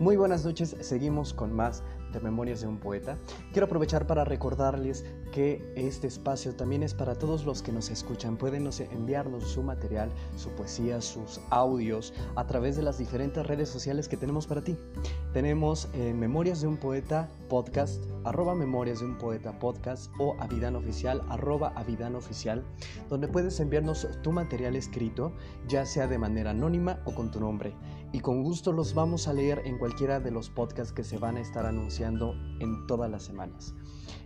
Muy buenas noches, seguimos con más de Memorias de un Poeta. Quiero aprovechar para recordarles que este espacio también es para todos los que nos escuchan. Pueden enviarnos su material, su poesía, sus audios a través de las diferentes redes sociales que tenemos para ti. Tenemos en Memorias de un Poeta podcast, arroba Memorias de un Poeta podcast o Avidan Oficial, arroba Avidan Oficial, donde puedes enviarnos tu material escrito, ya sea de manera anónima o con tu nombre y con gusto los vamos a leer en cualquiera de los podcasts que se van a estar anunciando en todas las semanas.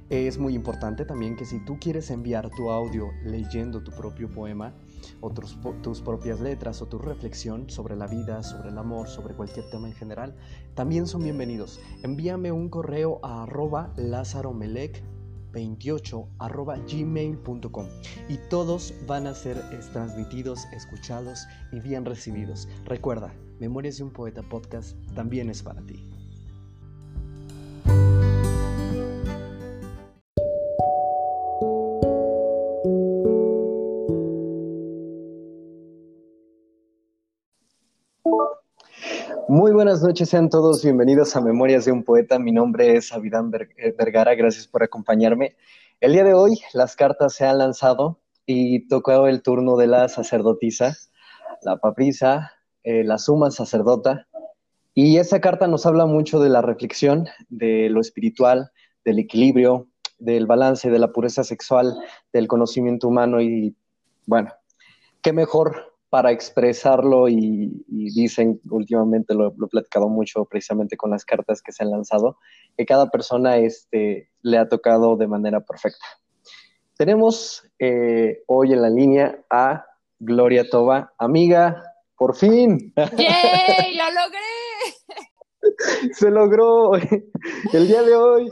Es muy importante también que si tú quieres enviar tu audio leyendo tu propio poema o tus, propias letras o tu reflexión sobre la vida, sobre el amor, sobre cualquier tema en general, también son bienvenidos. Envíame un correo a arroba 28 gmail.com y todos van a ser transmitidos, escuchados y bien recibidos. Recuerda, Memorias de un Poeta Podcast también es para ti. Muy buenas noches, sean todos bienvenidos a Memorias de un Poeta. Mi nombre es Avidán eh, Vergara, gracias por acompañarme. El día de hoy las cartas se han lanzado y tocó el turno de la sacerdotisa, la paprisa, eh, la suma sacerdota. Y esa carta nos habla mucho de la reflexión, de lo espiritual, del equilibrio, del balance, de la pureza sexual, del conocimiento humano y bueno, qué mejor para expresarlo y, dicen últimamente, lo, he platicado mucho precisamente con las cartas que se han lanzado, que cada persona este, le ha tocado de manera perfecta. Tenemos eh, hoy en la línea a Gloria Toba, amiga, por fin. ¡Yay! ¡Lo logré! se logró. El día de hoy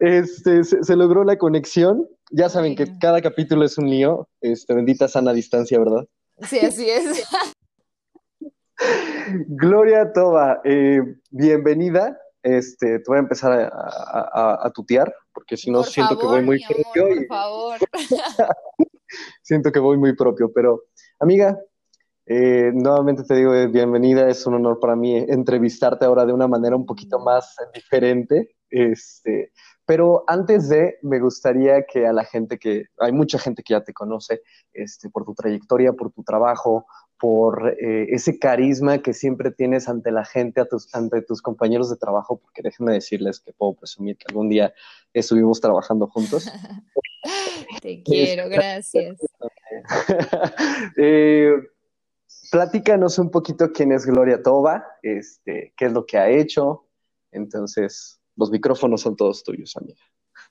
este, se, logró la conexión. Ya saben que cada capítulo es un lío. Este, bendita sana distancia, ¿verdad? Sí, así es. Gloria Toba, eh, bienvenida. Este, te voy a empezar a, tutear, porque si no siento que voy muy propio. Por favor. siento que voy muy propio, pero amiga, eh, nuevamente te digo eh, bienvenida, es un honor para mí entrevistarte ahora de una manera un poquito más diferente. Este, pero antes de, me gustaría que a la gente que, hay mucha gente que ya te conoce, este, por tu trayectoria, por tu trabajo, por eh, ese carisma que siempre tienes ante la gente, ante tus compañeros de trabajo, porque déjenme decirles que puedo presumir que algún día estuvimos trabajando juntos. Te quiero, gracias. eh, platícanos un poquito quién es Gloria Toba, este, qué es lo que ha hecho. Entonces, los micrófonos son todos tuyos, amiga.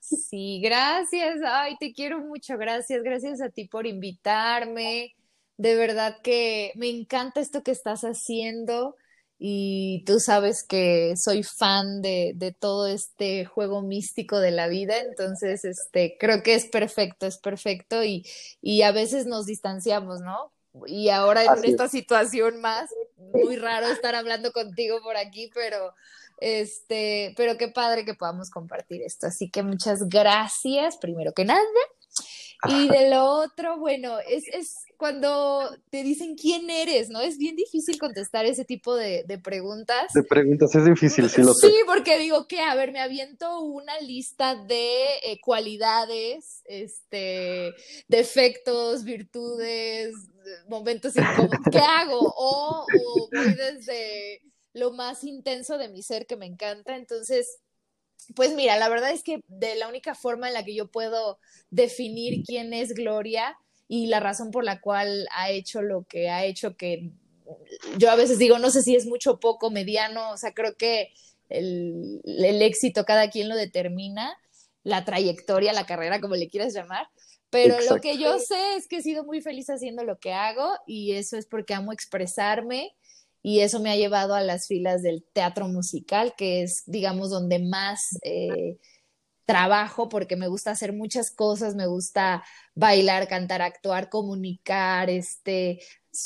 Sí, gracias. Ay, te quiero mucho. Gracias. Gracias a ti por invitarme. De verdad que me encanta esto que estás haciendo y tú sabes que soy fan de, de, todo este juego místico de la vida, entonces este, creo que es perfecto, es perfecto y, y a veces nos distanciamos, ¿no? Y ahora en esta situación más, muy raro estar hablando contigo por aquí, pero este, pero qué padre que podamos compartir esto. Así que muchas gracias, primero que nada. Y de lo otro, bueno, es, es cuando te dicen quién eres, ¿no? Es bien difícil contestar ese tipo de, de preguntas. De preguntas, es difícil, sí lo sé. Sí, porque digo que, a ver, me aviento una lista de eh, cualidades, este, defectos, virtudes, momentos incómodos. ¿Qué hago? O, o voy desde lo más intenso de mi ser que me encanta. Entonces, pues mira, la verdad es que de la única forma en la que yo puedo definir quién es Gloria y la razón por la cual ha hecho lo que ha hecho, que yo a veces digo, no sé si es mucho poco, mediano, o sea, creo que el, éxito cada quien lo determina, la trayectoria, la carrera, como le quieras llamar. Pero lo que yo sé es que he sido muy feliz haciendo lo que hago y eso es porque amo expresarme y eso me ha llevado a las filas del teatro musical, que es, digamos, donde más eh, trabajo, porque me gusta hacer muchas cosas, me gusta bailar, cantar, actuar, comunicar, este,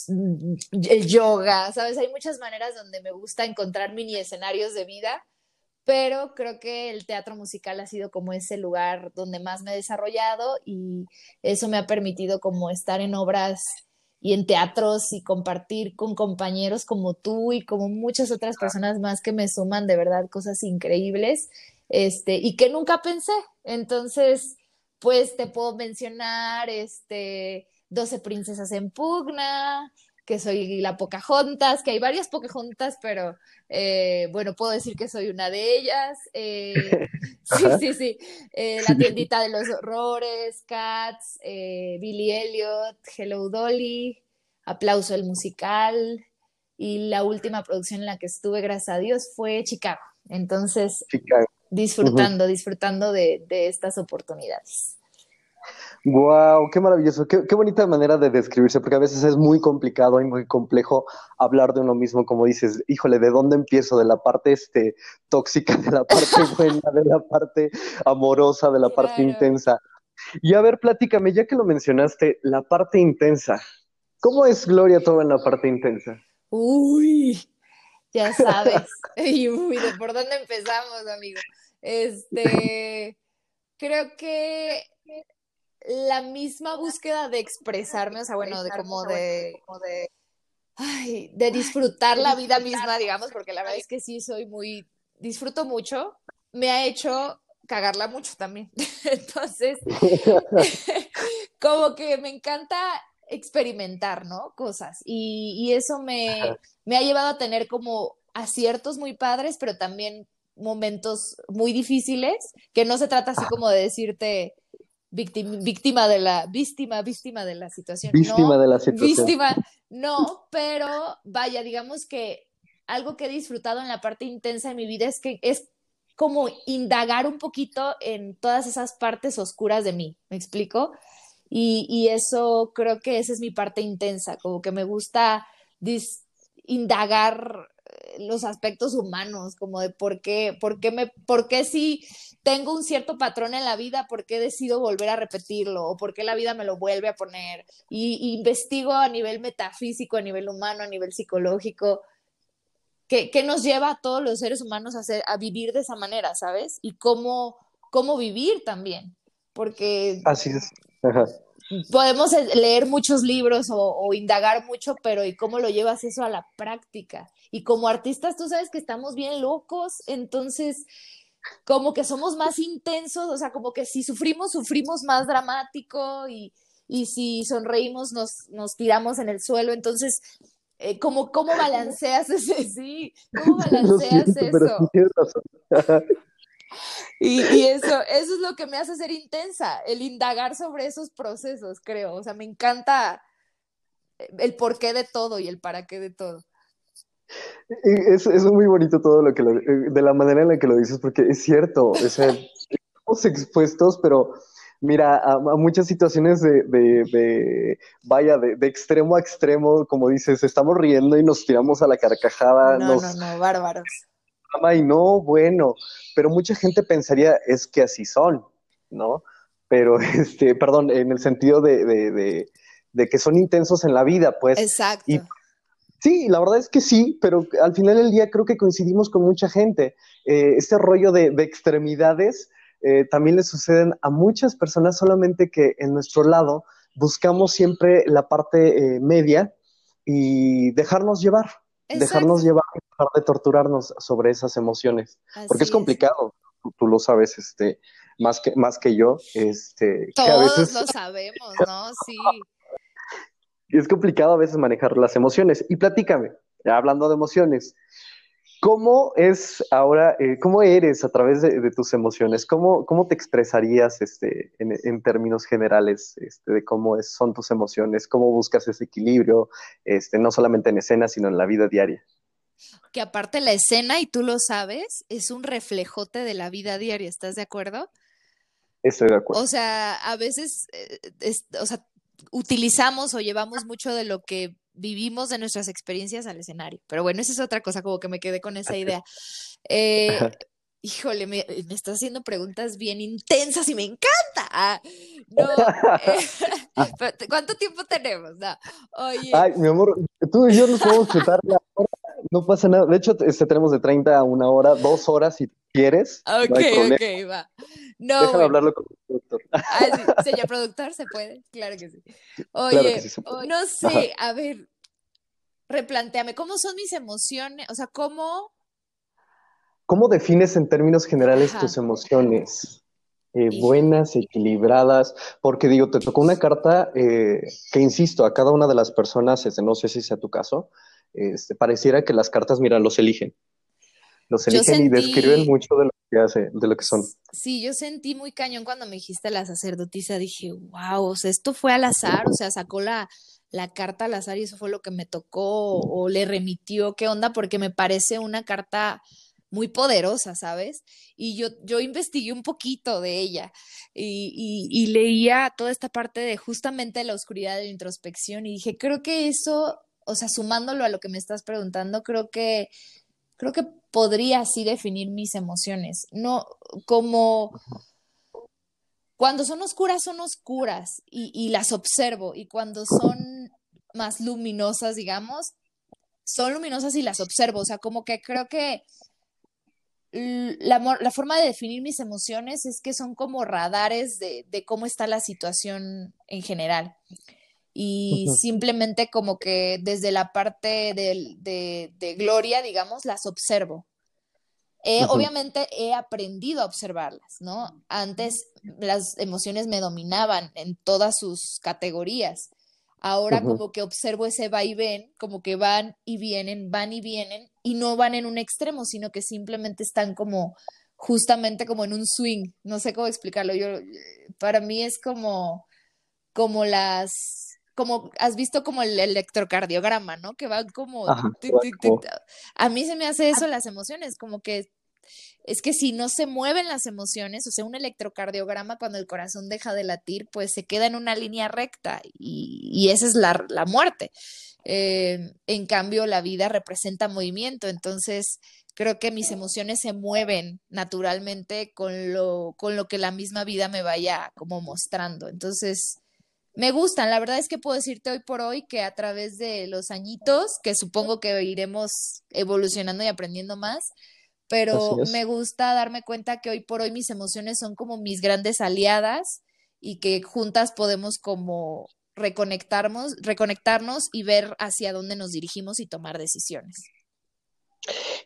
el yoga, ¿sabes? Hay muchas maneras donde me gusta encontrar mini escenarios de vida, pero creo que el teatro musical ha sido como ese lugar donde más me he desarrollado y eso me ha permitido como estar en obras y en teatros y compartir con compañeros como tú y como muchas otras personas más que me suman de verdad cosas increíbles este, y que nunca pensé. Entonces, pues te puedo mencionar este, 12 princesas en pugna, que soy la Pocahontas, que hay varias Pocahontas, pero eh, bueno, puedo decir que soy una de ellas. Eh, sí, sí, sí. Eh, la tiendita de los horrores, Cats, Billy Elliot, Hello Dolly, Aplauso el musical. Y la última producción en la que estuve, gracias a Dios, fue Chicago. Entonces, disfrutando, disfrutando de estas oportunidades. Wow, qué maravilloso, qué, bonita manera de describirse, porque a veces es muy complicado y muy complejo hablar de uno mismo, como dices, híjole, ¿de dónde empiezo? De la parte este, tóxica, de la parte buena, de la parte amorosa, de la parte intensa. Y a ver, platícame, ya que lo mencionaste, la parte intensa. ¿Cómo es Gloria todo en la parte intensa? Uy, ya sabes. uy, ¿de por dónde empezamos, amigo? Este, creo que la misma búsqueda de expresarme, o sea, bueno, de como de, ay, de disfrutar la vida misma, digamos, porque la verdad es que sí soy muy, disfruto mucho, me ha hecho cagarla mucho también. Entonces, como que me encanta experimentar, ¿no? Cosas. Y, y eso me, me ha llevado a tener como aciertos muy padres, pero también momentos muy difíciles, que no se trata así como de decirte, víctima, víctima de la víctima, víctima de la situación. Víctima de la situación. Víctima, no, pero vaya, digamos que algo que he disfrutado en la parte intensa de mi vida es que es como indagar un poquito en todas esas partes oscuras de mí, ¿me explico? Y, y eso creo que esa es mi parte intensa, como que me gusta indagar los aspectos humanos, como de por qué, por qué me, por qué si tengo un cierto patrón en la vida, por qué decido volver a repetirlo, o por qué la vida me lo vuelve a poner. Y, investigo a nivel metafísico, a nivel humano, a nivel psicológico, qué, nos lleva a todos los seres humanos a, hacer, a vivir de esa manera, ¿sabes? Y cómo, cómo vivir también. Porque. Así es podemos leer muchos libros o, indagar mucho, pero ¿y cómo lo llevas eso a la práctica? Y como artistas, tú sabes que estamos bien locos, entonces como que somos más intensos, o sea, como que si sufrimos, sufrimos más dramático y, si sonreímos, nos, nos tiramos en el suelo, entonces... Eh, ¿cómo, ¿Cómo balanceas ese? Sí, ¿cómo balanceas eso? Y, eso, eso es lo que me hace ser intensa, el indagar sobre esos procesos, creo. O sea, me encanta el porqué de todo y el para qué de todo. Es, es muy bonito todo lo que lo, de la manera en la que lo dices, porque es cierto, sea, estamos expuestos, pero mira, a, muchas situaciones de, de, vaya, de, de, extremo a extremo, como dices, estamos riendo y nos tiramos a la carcajada. No, no, no, bárbaros y no, bueno, pero mucha gente pensaría es que así son, ¿no? Pero, este, perdón, en el sentido de, de, de, que son intensos en la vida, pues. Exacto. Y, sí, la verdad es que sí, pero al final del día creo que coincidimos con mucha gente. Eh, este rollo de, extremidades eh, también le suceden a muchas personas, solamente que en nuestro lado buscamos siempre la parte eh, media y dejarnos llevar, dejarnos llevar, dejar de torturarnos sobre esas emociones, porque es complicado, Tú, lo sabes, este, más que, más que yo, este, Todos a veces... lo sabemos, ¿no? Sí. Es complicado a veces manejar las emociones. Y platícame, hablando de emociones, ¿Cómo es ahora, eh, cómo eres a través de, tus emociones? ¿Cómo, ¿Cómo, te expresarías este, en, términos generales este, de cómo son tus emociones? ¿Cómo buscas ese equilibrio, este, no solamente en escena, sino en la vida diaria? Que aparte la escena, y tú lo sabes, es un reflejote de la vida diaria, ¿estás de acuerdo? Estoy de acuerdo. O sea, a veces, eh, o sea, utilizamos o llevamos mucho de lo que vivimos de nuestras experiencias al escenario. Pero bueno, esa es otra cosa, como que me quedé con esa idea. Eh, híjole, me, me estás haciendo preguntas bien intensas y me encanta. Ah, no, eh, ¿cuánto tiempo tenemos? No, oye. Ay, mi amor, tú y yo nos podemos chutar la hora, no pasa nada. De hecho, este, tenemos de 30 a una hora, dos horas si quieres. Ok, ok, va. No, Déjame hablarlo con el productor. Ah, señor productor, se puede, claro que sí. Oye, no sé, a ver, replanteame, ¿cómo son mis emociones? O sea, ¿cómo? ¿Cómo defines en términos generales tus emociones? Eh, buenas, equilibradas, porque digo, te tocó una carta eh, que, insisto, a cada una de las personas, este, no sé si sea tu caso, este, pareciera que las cartas, mira, los eligen. Los eligen y describen mucho de lo que hace, de lo que son. Sí, yo sentí muy cañón cuando me dijiste la sacerdotisa, dije, wow, o sea, esto fue al azar, o sea, sacó la, la carta al azar y eso fue lo que me tocó o le remitió, ¿qué onda? Porque me parece una carta muy poderosa, ¿sabes? Y yo, yo investigué un poquito de ella y, y, leía toda esta parte de justamente la oscuridad de la introspección y dije, creo que eso, o sea, sumándolo a lo que me estás preguntando, creo que, creo que podría así definir mis emociones, no como... Cuando son oscuras, son oscuras y, y las observo y cuando son más luminosas, digamos, son luminosas y las observo, o sea, como que creo que la, la, forma de definir mis emociones es que son como radares de, de cómo está la situación en general. Y simplemente como que desde la parte de, de, de gloria, digamos, las observo. Obviamente he aprendido a observarlas, ¿no? Antes las emociones me dominaban en todas sus categorías. Ahora como que observo ese va y ven, como que van y vienen, van y vienen, y no van en un extremo, sino que simplemente están como justamente como en un swing. No sé cómo explicarlo. Yo, para mí es como, como las, como, has visto como el electrocardiograma, ¿no? Que van como, a mí se me hace eso las emociones, como que es que si no se mueven las emociones, o sea, un electrocardiograma cuando el corazón deja de latir, pues se queda en una línea recta y, esa es la, muerte. Eh, en cambio, la vida representa movimiento, entonces creo que mis emociones se mueven naturalmente con lo, con lo que la misma vida me vaya como mostrando. Entonces, me gustan. La verdad es que puedo decirte hoy por hoy que a través de los añitos, que supongo que iremos evolucionando y aprendiendo más, pero me gusta darme cuenta que hoy por hoy mis emociones son como mis grandes aliadas y que juntas podemos como reconectarnos, reconectarnos y ver hacia dónde nos dirigimos y tomar decisiones.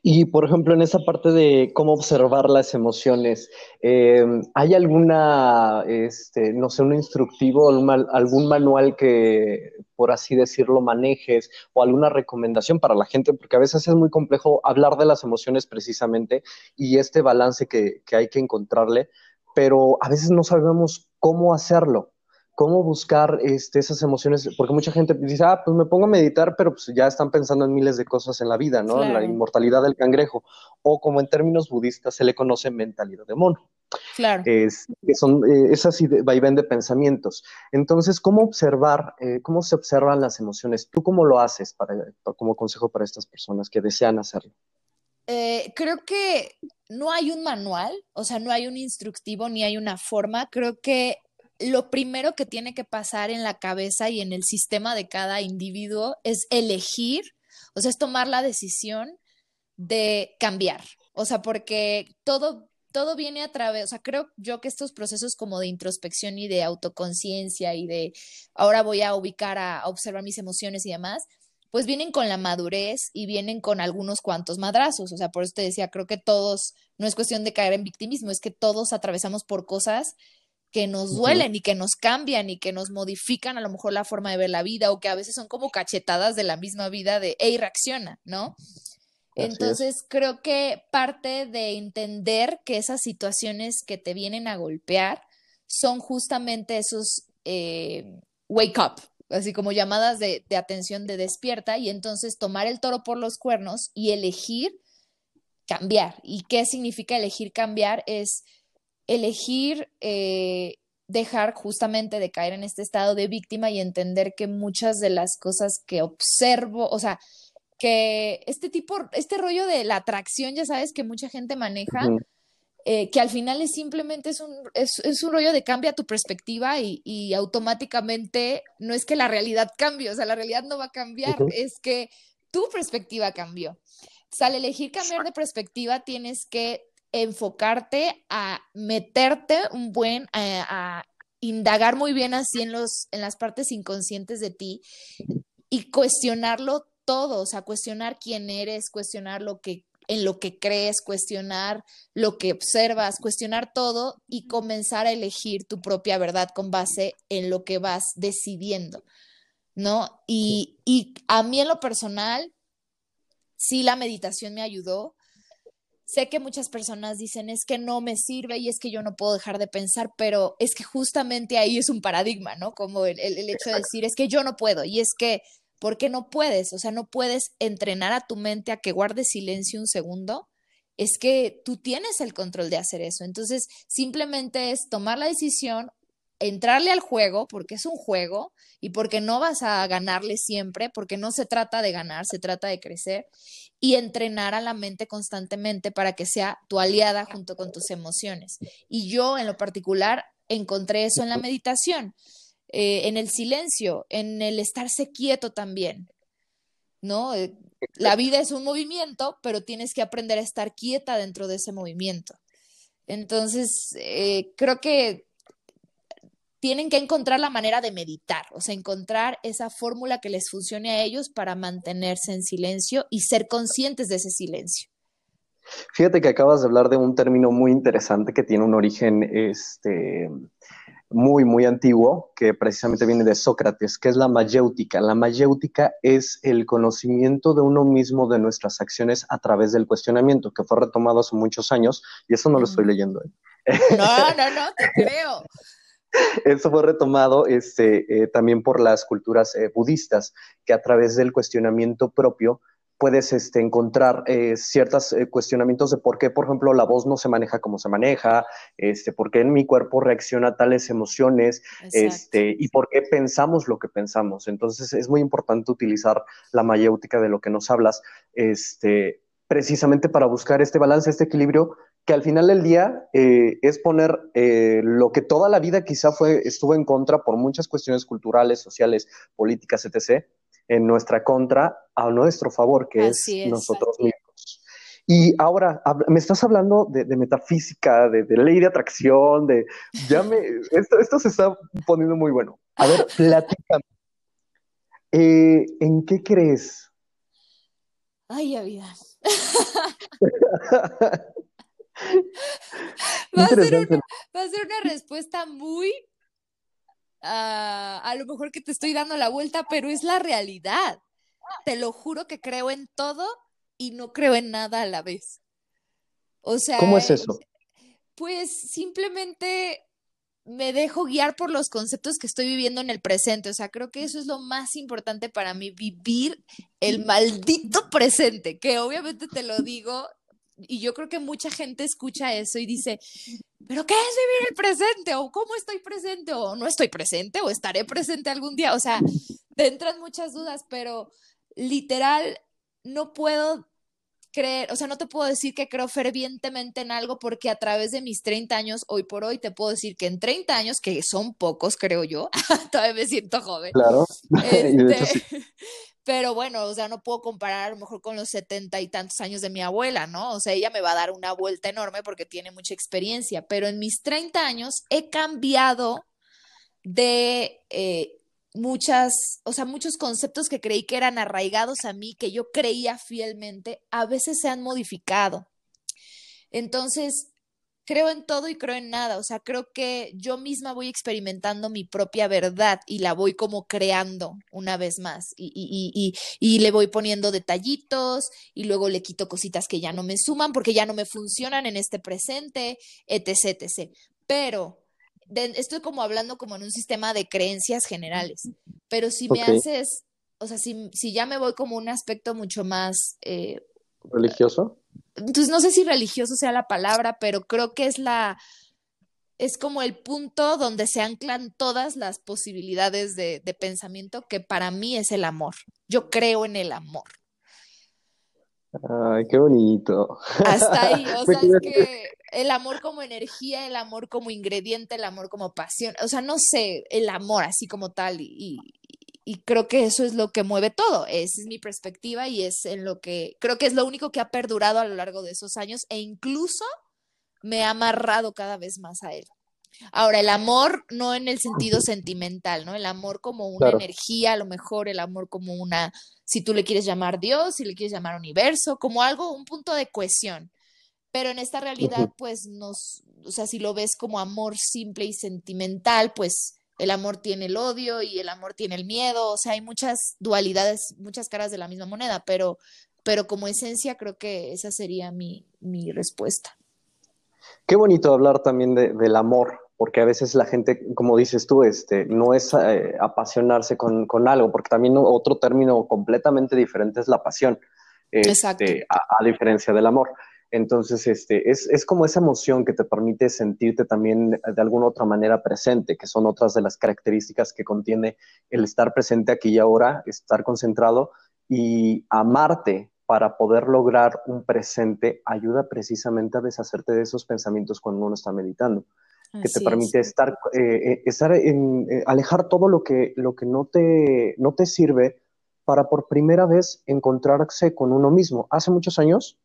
Y por ejemplo, en esa parte de cómo observar las emociones, em, ¿hay alguna, este, no sé, un instructivo, algún manual que, por así decirlo, manejes o alguna recomendación para la gente? Porque a veces es muy complejo hablar de las emociones precisamente y este balance que, que hay que encontrarle, pero a veces no sabemos cómo hacerlo cómo buscar este, esas emociones, porque mucha gente dice, ah, pues me pongo a meditar, pero pues ya están pensando en miles de cosas en la vida, ¿no? En la inmortalidad del cangrejo, o como en términos budistas se le conoce mentalidad de mono. Claro. Es, que son eh, esas vaivén de pensamientos. Entonces, ¿cómo observar, eh, cómo se observan las emociones? ¿Tú cómo lo haces para, como consejo para estas personas que desean hacerlo? Eh, creo que no hay un manual, o sea, no hay un instructivo ni hay una forma. Creo que lo primero que tiene que pasar en la cabeza y en el sistema de cada individuo es elegir, o sea, es tomar la decisión de cambiar. O sea, porque todo, todo viene a través, o sea, creo yo que estos procesos como de introspección y de autoconciencia y de ahora voy a ubicar a, a observar mis emociones y demás, pues vienen con la madurez y vienen con algunos cuantos madrazos. O sea, por eso te decía, creo que todos, no es cuestión de caer en victimismo, es que todos atravesamos por cosas que nos duelen y que nos cambian y que nos modifican a lo mejor la forma de ver la vida o que a veces son como cachetadas de la misma vida de, hey, reacciona, ¿no? Entonces creo que parte de entender que esas situaciones que te vienen a golpear son justamente esos eh, wake up, así como llamadas de, de atención de despierta y entonces tomar el toro por los cuernos y elegir cambiar. ¿Y qué significa elegir cambiar? Es elegir eh, dejar justamente de caer en este estado de víctima y entender que muchas de las cosas que observo, o sea, que este tipo, este rollo de la atracción, ya sabes, que mucha gente maneja, eh, que al final es simplemente es un, es, un rollo de cambia tu perspectiva y, automáticamente no es que la realidad cambie, o sea, la realidad no va a cambiar, es que tu perspectiva cambió. O sea, al elegir cambiar de perspectiva tienes que enfocarte a meterte un buen, a, a indagar muy bien así en, los, en las partes inconscientes de ti y cuestionarlo todo, o sea, cuestionar quién eres, cuestionar lo que en lo que crees, cuestionar lo que observas, cuestionar todo y comenzar a elegir tu propia verdad con base en lo que vas decidiendo, ¿no? Y, y a mí en lo personal, sí la meditación me ayudó. Sé que muchas personas dicen es que no me sirve y es que yo no puedo dejar de pensar, pero es que justamente ahí es un paradigma, ¿no? Como el, el, el hecho de decir es que yo no puedo y es que porque no puedes, o sea, no puedes entrenar a tu mente a que guarde silencio un segundo, es que tú tienes el control de hacer eso. Entonces, simplemente es tomar la decisión, entrarle al juego, porque es un juego y porque no vas a ganarle siempre, porque no se trata de ganar, se trata de crecer y entrenar a la mente constantemente para que sea tu aliada junto con tus emociones. Y yo en lo particular encontré eso en la meditación. Eh, en el silencio, en el estarse quieto también, ¿no? Eh, la vida es un movimiento, pero tienes que aprender a estar quieta dentro de ese movimiento. Entonces, eh, creo que tienen que encontrar la manera de meditar, o sea, encontrar esa fórmula que les funcione a ellos para mantenerse en silencio y ser conscientes de ese silencio. Fíjate que acabas de hablar de un término muy interesante que tiene un origen este, muy, muy antiguo, que precisamente viene de Sócrates, que es la mayéutica. La mayéutica es el conocimiento de uno mismo de nuestras acciones a través del cuestionamiento, que fue retomado hace muchos años, y eso no lo estoy leyendo. ¿eh? No, no, no, te creo. Eso fue retomado este, eh, también por las culturas eh, budistas, que a través del cuestionamiento propio puedes este, encontrar eh, ciertos eh, cuestionamientos de por qué, por ejemplo, la voz no se maneja como se maneja, este, por qué en mi cuerpo reacciona tales emociones, este, y por qué pensamos lo que pensamos. Entonces es muy importante utilizar la mayéutica de lo que nos hablas, este, precisamente para buscar este balance, este equilibrio, que al final del día eh, es poner eh, lo que toda la vida quizá fue, estuvo en contra por muchas cuestiones culturales, sociales, políticas, etc., en nuestra contra a nuestro favor, que es, nosotros mismos. Y ahora, me estás hablando de, metafísica, de, ley de atracción, de... Ya me... Esto, esto se está poniendo muy bueno. A ver, platícame. Eh, ¿En qué crees? Ay, vida. va, a ser una, va a ser una respuesta muy Ah, a lo mejor que te estoy dando la vuelta, pero es la realidad. Te lo juro que creo en todo y no creo en nada a la vez. O sea, ¿cómo es eso? Pues simplemente me dejo guiar por los conceptos que estoy viviendo en el presente. O sea, creo que eso es lo más importante para mí, vivir el maldito presente, que obviamente te lo digo y yo creo que mucha gente escucha eso y dice, pero ¿qué es vivir el presente? ¿O cómo estoy presente? ¿O no estoy presente? ¿O estaré presente algún día? O sea, te entran muchas dudas, pero literal, no puedo creer, o sea, no te puedo decir que creo fervientemente en algo porque a través de mis 30 años, hoy por hoy, te puedo decir que en 30 años, que son pocos, creo yo, todavía me siento joven. Claro. Este, pero bueno, o sea, no puedo comparar a lo mejor con los setenta y tantos años de mi abuela, ¿no? O sea, ella me va a dar una vuelta enorme porque tiene mucha experiencia, pero en mis 30 años he cambiado de eh, muchas, o sea, muchos conceptos que creí que eran arraigados a mí, que yo creía fielmente, a veces se han modificado. Entonces, creo en todo y creo en nada. O sea, creo que yo misma voy experimentando mi propia verdad y la voy como creando una vez más. Y, y, y, y, le voy poniendo detallitos y luego le quito cositas que ya no me suman porque ya no me funcionan en este presente, etc. etc. Pero estoy como hablando como en un sistema de creencias generales. Pero si me haces, o sea, si, si ya me voy como un aspecto mucho más... Eh, ¿Religioso? Entonces no sé si religioso sea la palabra, pero creo que es la, es como el punto donde se anclan todas las posibilidades de, de, pensamiento que para mí es el amor. Yo creo en el amor. Ay, qué bonito. Hasta ahí, o sea, es que el amor como energía, el amor como ingrediente, el amor como pasión, o sea, no sé, el amor así como tal y, y creo que eso es lo que mueve todo. Esa es mi perspectiva y es en lo que creo que es lo único que ha perdurado a lo largo de esos años e incluso me ha amarrado cada vez más a él. Ahora, el amor no en el sentido sentimental, ¿no? El amor como una energía, a lo mejor el amor como una, si tú le quieres llamar Dios, si le quieres llamar universo, como algo, un punto de cohesión. Pero en esta realidad, pues nos, o sea, si lo ves como amor simple y sentimental, pues el amor tiene el odio y el amor tiene el miedo, o sea, hay muchas dualidades, muchas caras de la misma moneda, pero, pero como esencia creo que esa sería mi, mi respuesta. Qué bonito hablar también de, del amor, porque a veces la gente, como dices tú, este, no es eh, apasionarse con, con, algo, porque también otro término completamente diferente es la pasión, este, a, a, diferencia del amor. Entonces, este, es, es, como esa emoción que te permite sentirte también de alguna otra manera presente, que son otras de las características que contiene el estar presente aquí y ahora, estar concentrado y amarte para poder lograr un presente ayuda precisamente a deshacerte de esos pensamientos cuando uno está meditando, que te permite estar, eh, eh, estar en, eh, alejar todo lo que, lo que no, te, no te sirve para por primera vez encontrarse con uno mismo. Hace muchos años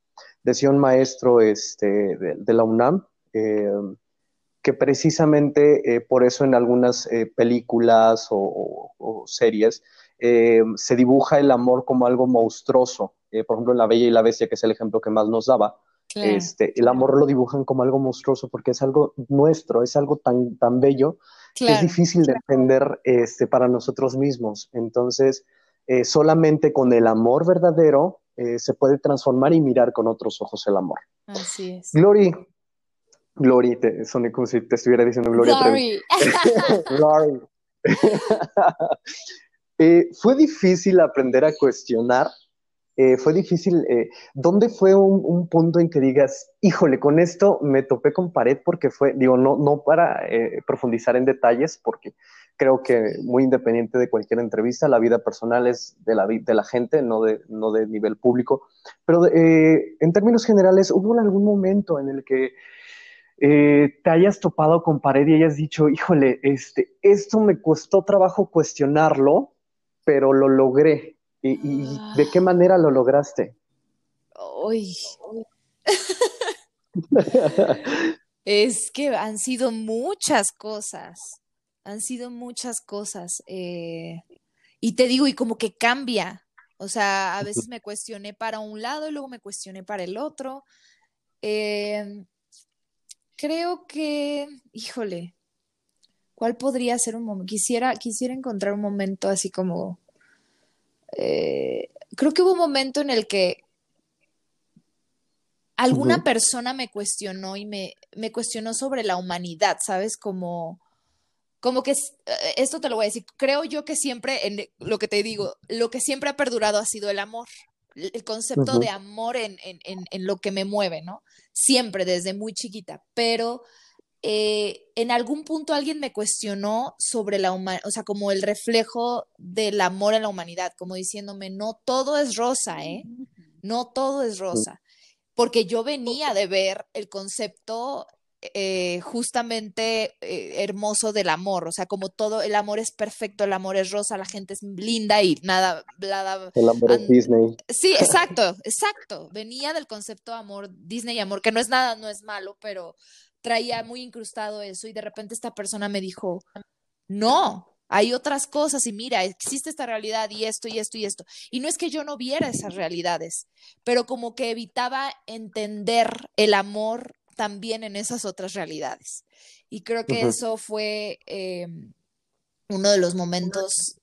decía un maestro este, de, la UNAM que precisamente por eso en algunas películas o series se dibuja el amor como algo monstruoso. Eh, por ejemplo, en La Bella y la Bestia, que es el ejemplo que más nos daba, este, el amor lo dibujan como algo monstruoso porque es algo nuestro, es algo tan, tan bello que es difícil de entender este, para nosotros mismos. Entonces, eh, solamente con el amor verdadero eh, se puede transformar y mirar con otros ojos el amor. Así es. Glory, Glory, te, como si te estuviera diciendo Gloria. Glory. Glory. fue difícil aprender a cuestionar eh, fue difícil. Eh, ¿Dónde fue un, punto en que digas, híjole, con esto me topé con pared porque fue, digo, no, no para eh, profundizar en detalles, porque creo que muy independiente de cualquier entrevista, la vida personal es de la, de la gente, no de, nivel público, pero en términos generales, ¿hubo algún momento en el que te hayas topado con pared y hayas dicho, híjole, este, esto me costó trabajo cuestionarlo, pero lo logré? ¿Y, de qué manera lo lograste? Uy. es que han sido muchas cosas, han sido muchas cosas. Eh, y te digo, y como que cambia. O sea, a veces me cuestioné para un lado y luego me cuestioné para el otro. Em, creo que, híjole, ¿cuál podría ser un momento? Quisiera, quisiera encontrar un momento así como eh, creo que hubo un momento en el que alguna persona me cuestionó y me, me, cuestionó sobre la humanidad, ¿sabes? Como, como que, eh, esto te lo voy a decir, creo yo que siempre, en lo que te digo, lo que siempre ha perdurado ha sido el amor, el concepto de amor en, en, en, lo que me mueve, ¿no? Siempre, desde muy chiquita, pero eh, en algún punto alguien me cuestionó sobre la humanidad, o sea, como el reflejo del amor en la humanidad, como diciéndome, no todo es rosa, ¿eh? No todo es rosa. Porque yo venía de ver el concepto eh, justamente eh, hermoso del amor, o sea, como todo, el amor es perfecto, el amor es rosa, la gente es linda y nada, nada. El amor es Disney. Sí, exacto, exacto. Venía del concepto amor, Disney y amor, que no es nada, no es malo, pero traía muy incrustado eso y de repente esta persona me dijo, no, hay otras cosas y mira, existe esta realidad y esto y esto y esto. Y no es que yo no viera esas realidades, pero como que evitaba entender el amor también en esas otras realidades. Y creo que eso fue em, uno de los momentos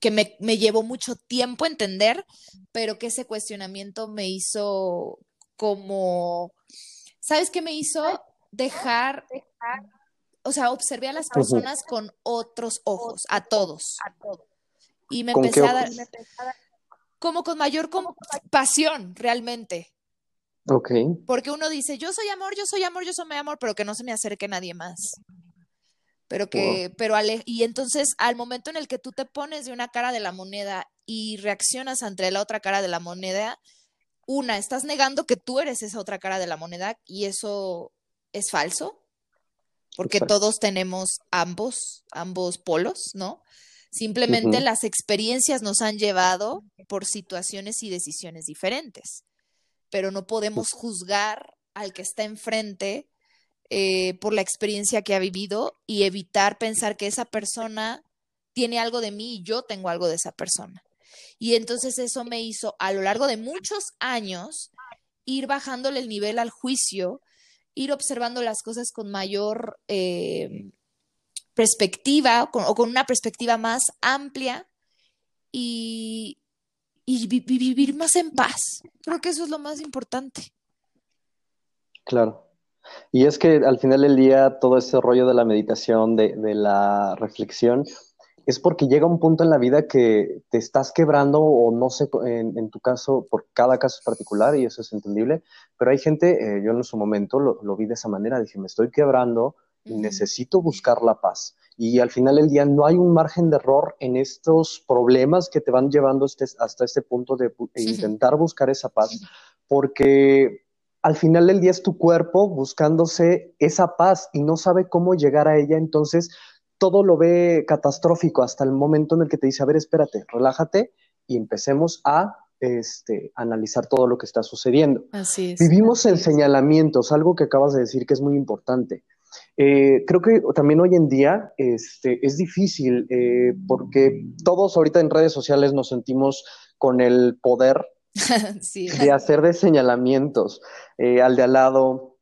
que me, me llevó mucho tiempo entender, pero que ese cuestionamiento me hizo como, ¿sabes qué me hizo? dejar, o sea, observé a las personas con otros ojos, a todos. Y me empecé a dar, como con mayor compasión, realmente. Ok. Porque uno dice, yo soy amor, yo soy amor, yo soy amor, pero que no se me acerque nadie más. Pero que, pero ale y entonces al momento en el que tú te pones de una cara de la moneda y reaccionas ante la otra cara de la moneda, una, estás negando que tú eres esa otra cara de la moneda y eso es falso, porque todos tenemos ambos, ambos polos, ¿no? Simplemente las experiencias nos han llevado por situaciones y decisiones diferentes, pero no podemos juzgar al que está enfrente eh, por la experiencia que ha vivido y evitar pensar que esa persona tiene algo de mí y yo tengo algo de esa persona. Y entonces eso me hizo a lo largo de muchos años ir bajándole el nivel al juicio, ir observando las cosas con mayor eh, perspectiva o con una perspectiva más amplia y, y vivir más en paz. Creo que eso es lo más importante. Claro. Y es que al final del día todo ese rollo de la meditación, de, la reflexión, es porque llega un punto en la vida que te estás quebrando o no sé, en, tu caso, por cada caso particular, y eso es entendible, pero hay gente, eh, yo en su momento lo, vi de esa manera, dije, me estoy quebrando y necesito buscar la paz. Y al final del día no hay un margen de error en estos problemas que te van llevando este, hasta este punto de intentar buscar esa paz, porque al final del día es tu cuerpo buscándose esa paz y no sabe cómo llegar a ella, entonces todo lo ve catastrófico hasta el momento en el que te dice, a ver, espérate, relájate y empecemos a este, analizar todo lo que está sucediendo. Así es. Vivimos en señalamientos, algo que acabas de decir que es muy importante. Eh, creo que también hoy en día este, es difícil eh, porque todos ahorita en redes sociales nos sentimos con el poder de hacer de señalamientos eh, al de al lado,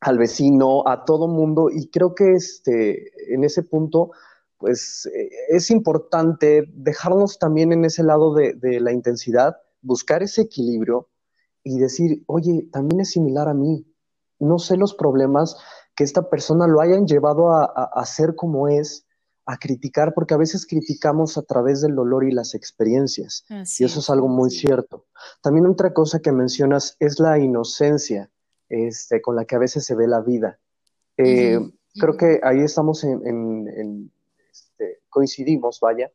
al vecino, a todo mundo, y creo que este, en ese punto, pues es importante dejarnos también en ese lado de, la intensidad, buscar ese equilibrio y decir, oye, también es similar a mí, no sé los problemas que esta persona lo hayan llevado a, a, ser como es, a criticar, porque a veces criticamos a través del dolor y las experiencias. y eso es algo muy cierto. También otra cosa que mencionas es la inocencia este, con la que a veces se ve la vida. Eh, creo que ahí estamos en, este, coincidimos, vaya,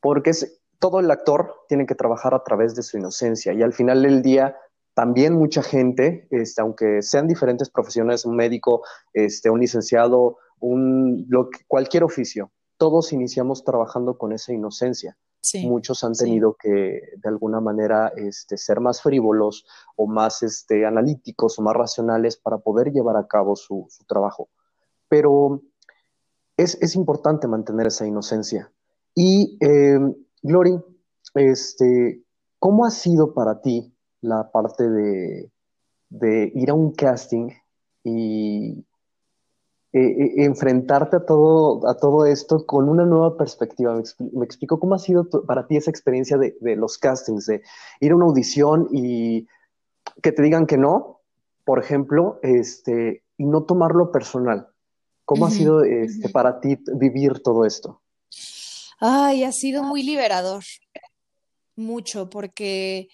porque es, todo el actor tiene que trabajar a través de su inocencia y al final del día también mucha gente, este, aunque sean diferentes profesiones, un médico, este, un licenciado, un, cualquier oficio, todos iniciamos trabajando con esa inocencia. Muchos han tenido que de alguna manera este, ser más frívolos o más este, analíticos o más racionales para poder llevar a cabo su, trabajo. Pero es, importante mantener esa inocencia. Y, eh, Glory, este, ¿cómo ha sido para ti la parte de, de ir a un casting y eh, eh, enfrentarte a todo, a todo esto con una nueva perspectiva. Me, explico cómo ha sido para ti esa experiencia de, los castings, de ir a una audición y que te digan que no, por ejemplo, este, y no tomarlo personal. ¿Cómo ha sido este, para ti vivir todo esto? Ay, ha sido muy liberador, mucho, porque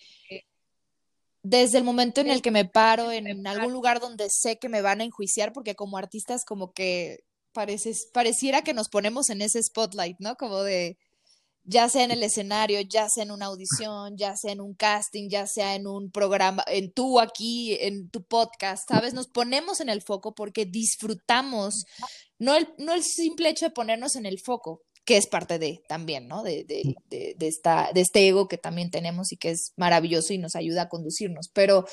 desde el momento en el que me paro en, algún lugar donde sé que me van a enjuiciar, porque como artistas como que pareciera que nos ponemos en ese spotlight, ¿no? Como de, ya sea en el escenario, ya sea en una audición, ya sea en un casting, ya sea en un programa, en tú aquí, en tu podcast, ¿sabes? Nos ponemos en el foco porque disfrutamos, no el, no el simple hecho de ponernos en el foco, que es parte de también, ¿no? De, de, de, esta, de este ego que también tenemos y que es maravilloso y nos ayuda a conducirnos, pero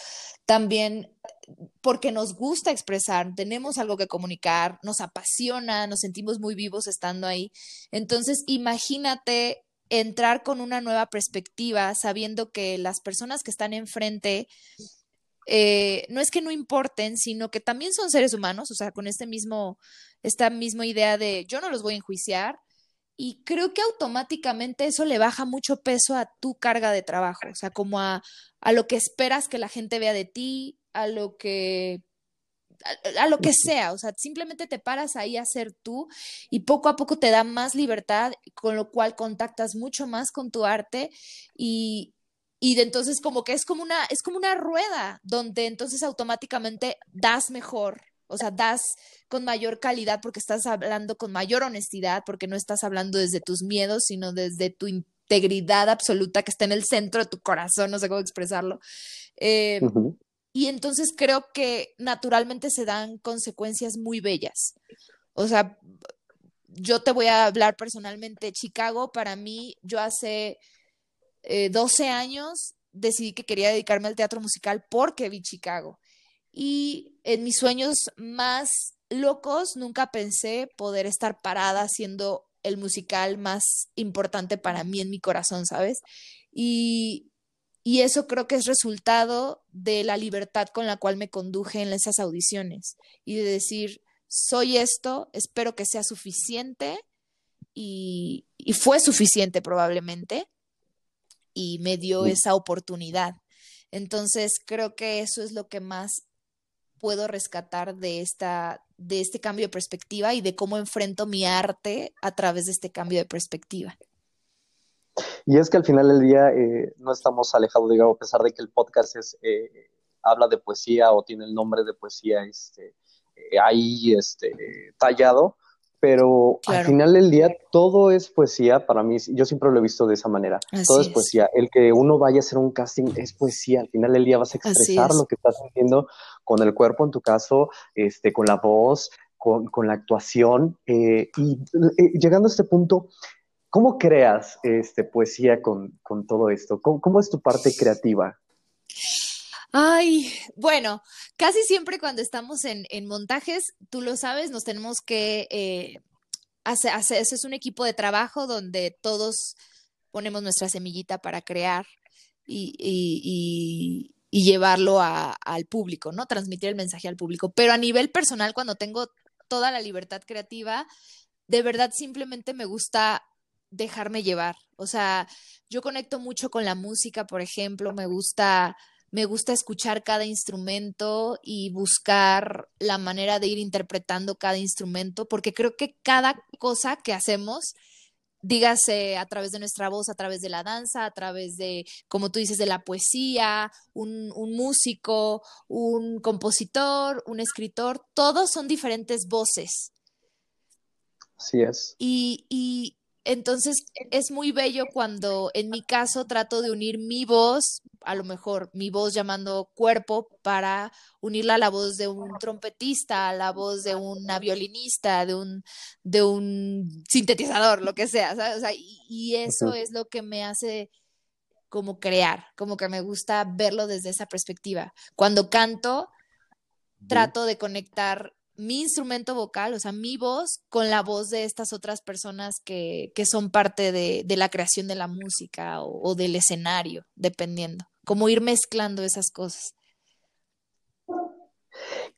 también porque nos gusta expresar, tenemos algo que comunicar, nos apasiona, nos sentimos muy vivos estando ahí. Entonces, imagínate entrar con una nueva perspectiva, sabiendo que las personas que están enfrente eh, no es que no importen, sino que también son seres humanos, o sea, con este mismo, esta misma idea de yo no los voy a enjuiciar, y creo que automáticamente eso le baja mucho peso a tu carga de trabajo, o sea, como a, a lo que esperas que la gente vea de ti, a lo que a, lo que sea, o sea, simplemente te paras ahí a ser tú y poco a poco te da más libertad, con lo cual contactas mucho más con tu arte y, y de entonces como que es como una es como una rueda donde entonces automáticamente das mejor, o sea, das con mayor calidad porque estás hablando con mayor honestidad, porque no estás hablando desde tus miedos, sino desde tu integridad absoluta que está en el centro de tu corazón, no sé cómo expresarlo. Eh, y entonces creo que naturalmente se dan consecuencias muy bellas. O sea, yo te voy a hablar personalmente, Chicago, para mí, yo hace 12 eh, años decidí que quería dedicarme al teatro musical porque vi Chicago Y en mis sueños más locos nunca pensé poder estar parada haciendo el musical más importante para mí en mi corazón, ¿sabes? Y, y eso creo que es resultado de la libertad con la cual me conduje en esas audiciones y de decir, soy esto, espero que sea suficiente y, y fue suficiente probablemente y me dio esa oportunidad. Entonces creo que eso es lo que más puedo rescatar de esta de este cambio de perspectiva y de cómo enfrento mi arte a través de este cambio de perspectiva. Y es que al final del día eh, no estamos alejados, digamos, a pesar de que el podcast es, eh, habla de poesía o tiene el nombre de poesía este, eh, ahí este, tallado, pero al final del día todo es poesía para mí, yo siempre lo he visto de esa manera, todo es, poesía, el que uno vaya a hacer un casting es poesía, al final del día vas a expresar lo que estás sintiendo con el cuerpo en tu caso, este, con la voz, con, con la actuación, y llegando a este punto, ¿Cómo creas este, poesía con, todo esto? ¿Cómo, es tu parte creativa? Ay, bueno, casi siempre cuando estamos en, montajes, tú lo sabes, nos tenemos que eh, hacer, es un equipo de trabajo donde todos ponemos nuestra semillita para crear y, llevarlo al público, ¿no? Transmitir el mensaje al público. Pero a nivel personal, cuando tengo toda la libertad creativa, de verdad simplemente me gusta dejarme llevar. O sea, yo conecto mucho con la música, por ejemplo, me gusta me gusta escuchar cada instrumento y buscar la manera de ir interpretando cada instrumento, porque creo que cada cosa que hacemos, dígase a través de nuestra voz, a través de la danza, a través de, como tú dices, de la poesía, un, un músico, un compositor, un escritor, todos son diferentes voces. Así es. Y, y, entonces es muy bello cuando en mi caso trato de unir mi voz, a lo mejor mi voz llamando cuerpo, para unirla a la voz de un trompetista, a la voz de una violinista, de un, de un sintetizador, lo que sea, ¿sabes? O sea, y, eso es lo que me hace como crear, como que me gusta verlo desde esa perspectiva. Cuando canto, trato de conectar mi instrumento vocal, o sea, mi voz, con la voz de estas otras personas que, son parte de, la creación de la música o, del escenario, dependiendo. Como ir mezclando esas cosas.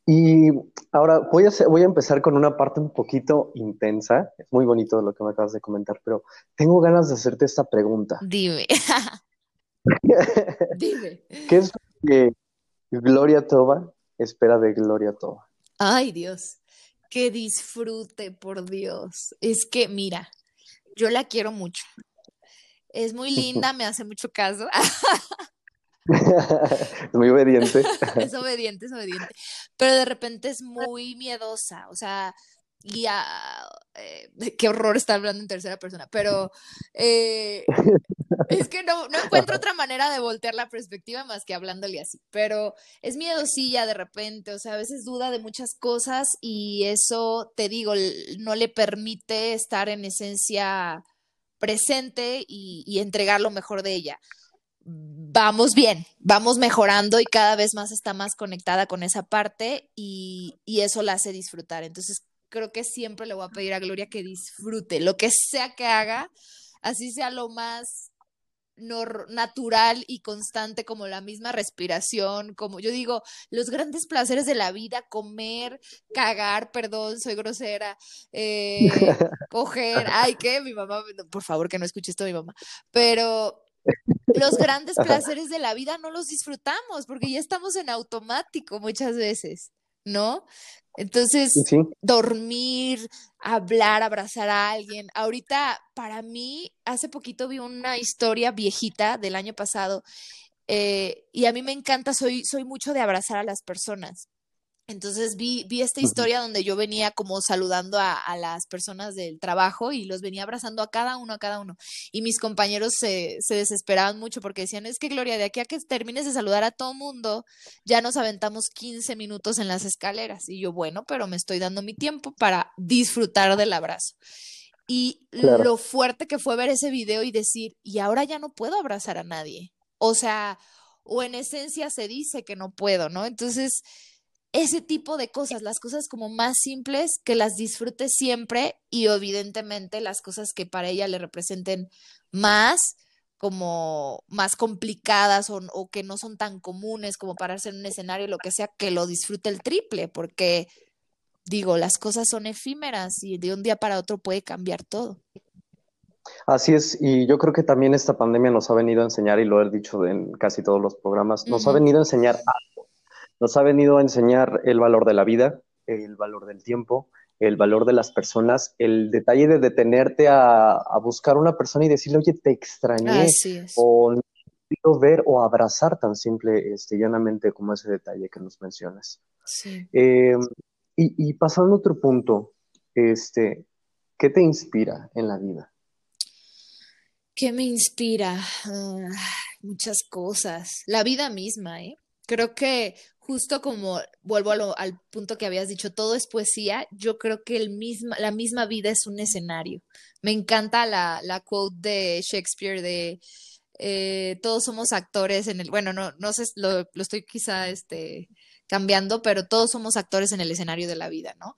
Y ahora voy a, voy a empezar con una parte un poquito intensa. Es muy bonito lo que me acabas de comentar, pero tengo ganas de hacerte esta pregunta. Dime. Dime. ¿Qué es lo que Gloria Toba espera de Gloria Toba? Ay, Dios, que disfrute, por Dios. Es que, mira, yo la quiero mucho. Es muy linda, me hace mucho caso. es muy obediente. es obediente, es obediente. Pero de repente es muy miedosa. O sea, y eh, qué horror estar hablando en tercera persona, pero eh, es que no, no, encuentro otra manera de voltear la perspectiva más que hablándole así, pero es miedosilla de repente, o sea, a veces duda de muchas cosas y eso, te digo, no le permite estar en esencia presente y, y entregar lo mejor de ella. Vamos bien, vamos mejorando y cada vez más está más conectada con esa parte y, y eso la hace disfrutar. Entonces, creo que siempre le voy a pedir a Gloria que disfrute lo que sea que haga, así sea lo más natural y constante como la misma respiración, como yo digo, los grandes placeres de la vida, comer, cagar, perdón, soy grosera, eh, coger, ay, que mi mamá, por favor que no escuche esto mi mamá, pero los grandes placeres de la vida no los disfrutamos porque ya estamos en automático muchas veces. ¿No? Entonces, dormir, hablar, abrazar a alguien. Ahorita, para mí, hace poquito vi una historia viejita del año pasado eh, y a mí me encanta, soy, soy mucho de abrazar a las personas. Entonces vi, vi esta historia donde yo venía como saludando a, las personas del trabajo y los venía abrazando a cada uno, a cada uno. Y mis compañeros se, se desesperaban mucho porque decían, es que Gloria, de aquí a que termines de saludar a todo mundo, ya nos aventamos 15 minutos en las escaleras. Y yo, bueno, pero me estoy dando mi tiempo para disfrutar del abrazo. Y lo fuerte que fue ver ese video y decir, y ahora ya no puedo abrazar a nadie. O sea, o en esencia se dice que no puedo, ¿no? Entonces ese tipo de cosas, las cosas como más simples, que las disfrute siempre y evidentemente las cosas que para ella le representen más, como más complicadas o, o que no son tan comunes como pararse en un escenario, lo que sea, que lo disfrute el triple, porque digo, las cosas son efímeras y de un día para otro puede cambiar todo. Así es, y yo creo que también esta pandemia nos ha venido a enseñar, y lo he dicho en casi todos los programas, nos ha venido a enseñar algo. Nos ha venido a enseñar el valor de la vida, el valor del tiempo, el valor de las personas, el detalle de detenerte a, a buscar a una persona y decirle, oye, te extrañé, o no ver o abrazar tan simple, este, llanamente como ese detalle que nos mencionas. Sí. Eh, y, y, pasando a otro punto, este, ¿qué te inspira en la vida? ¿Qué me inspira? Uh, muchas cosas. La vida misma, ¿eh? Creo que justo como vuelvo al punto que habías dicho, todo es poesía, yo creo que el misma, la misma vida es un escenario. Me encanta la, la quote de Shakespeare de eh, todos somos actores en el, bueno, no, no sé, lo, lo, estoy quizá este, cambiando, pero todos somos actores en el escenario de la vida, ¿no?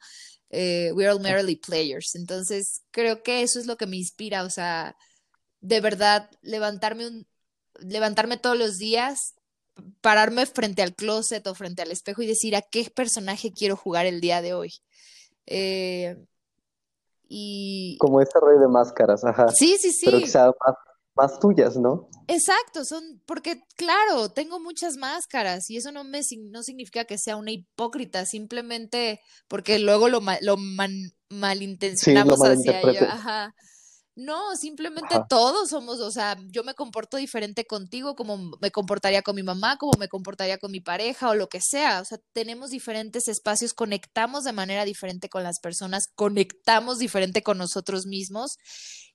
Eh, we're all merely players. Entonces, creo que eso es lo que me inspira, o sea, de verdad levantarme un, levantarme todos los días, pararme frente al closet o frente al espejo y decir a qué personaje quiero jugar el día de hoy. Eh, y... Como ese rey de máscaras, ajá. Sí, sí, sí. Pero quizá más, más tuyas, ¿no? Exacto, son, porque claro, tengo muchas máscaras y eso no me no significa que sea una hipócrita, simplemente porque luego lo, lo man, malintencionamos sí, lo hacia ello. Ajá. No, simplemente Ajá. todos somos, o sea, yo me comporto diferente contigo como me comportaría con mi mamá, como me comportaría con mi pareja o lo que sea. O sea, tenemos diferentes espacios, conectamos de manera diferente con las personas, conectamos diferente con nosotros mismos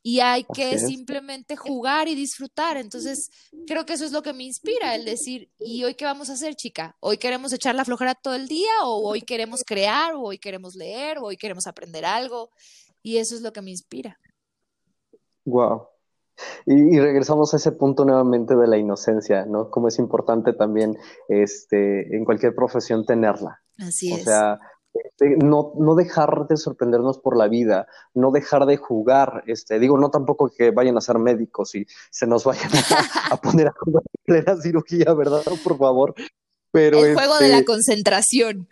y hay que simplemente jugar y disfrutar. Entonces, creo que eso es lo que me inspira, el decir, ¿y hoy qué vamos a hacer, chica? ¿Hoy queremos echar la flojera todo el día o hoy queremos crear o hoy queremos leer o hoy queremos aprender algo? Y eso es lo que me inspira. Wow. Y, y, regresamos a ese punto nuevamente de la inocencia, ¿no? Como es importante también este, en cualquier profesión tenerla. Así o es. O sea, este, no, no dejar de sorprendernos por la vida, no dejar de jugar. Este, digo, no tampoco que vayan a ser médicos y se nos vayan a, a poner a jugar en plena cirugía, ¿verdad? Por favor. Pero el juego de la concentración.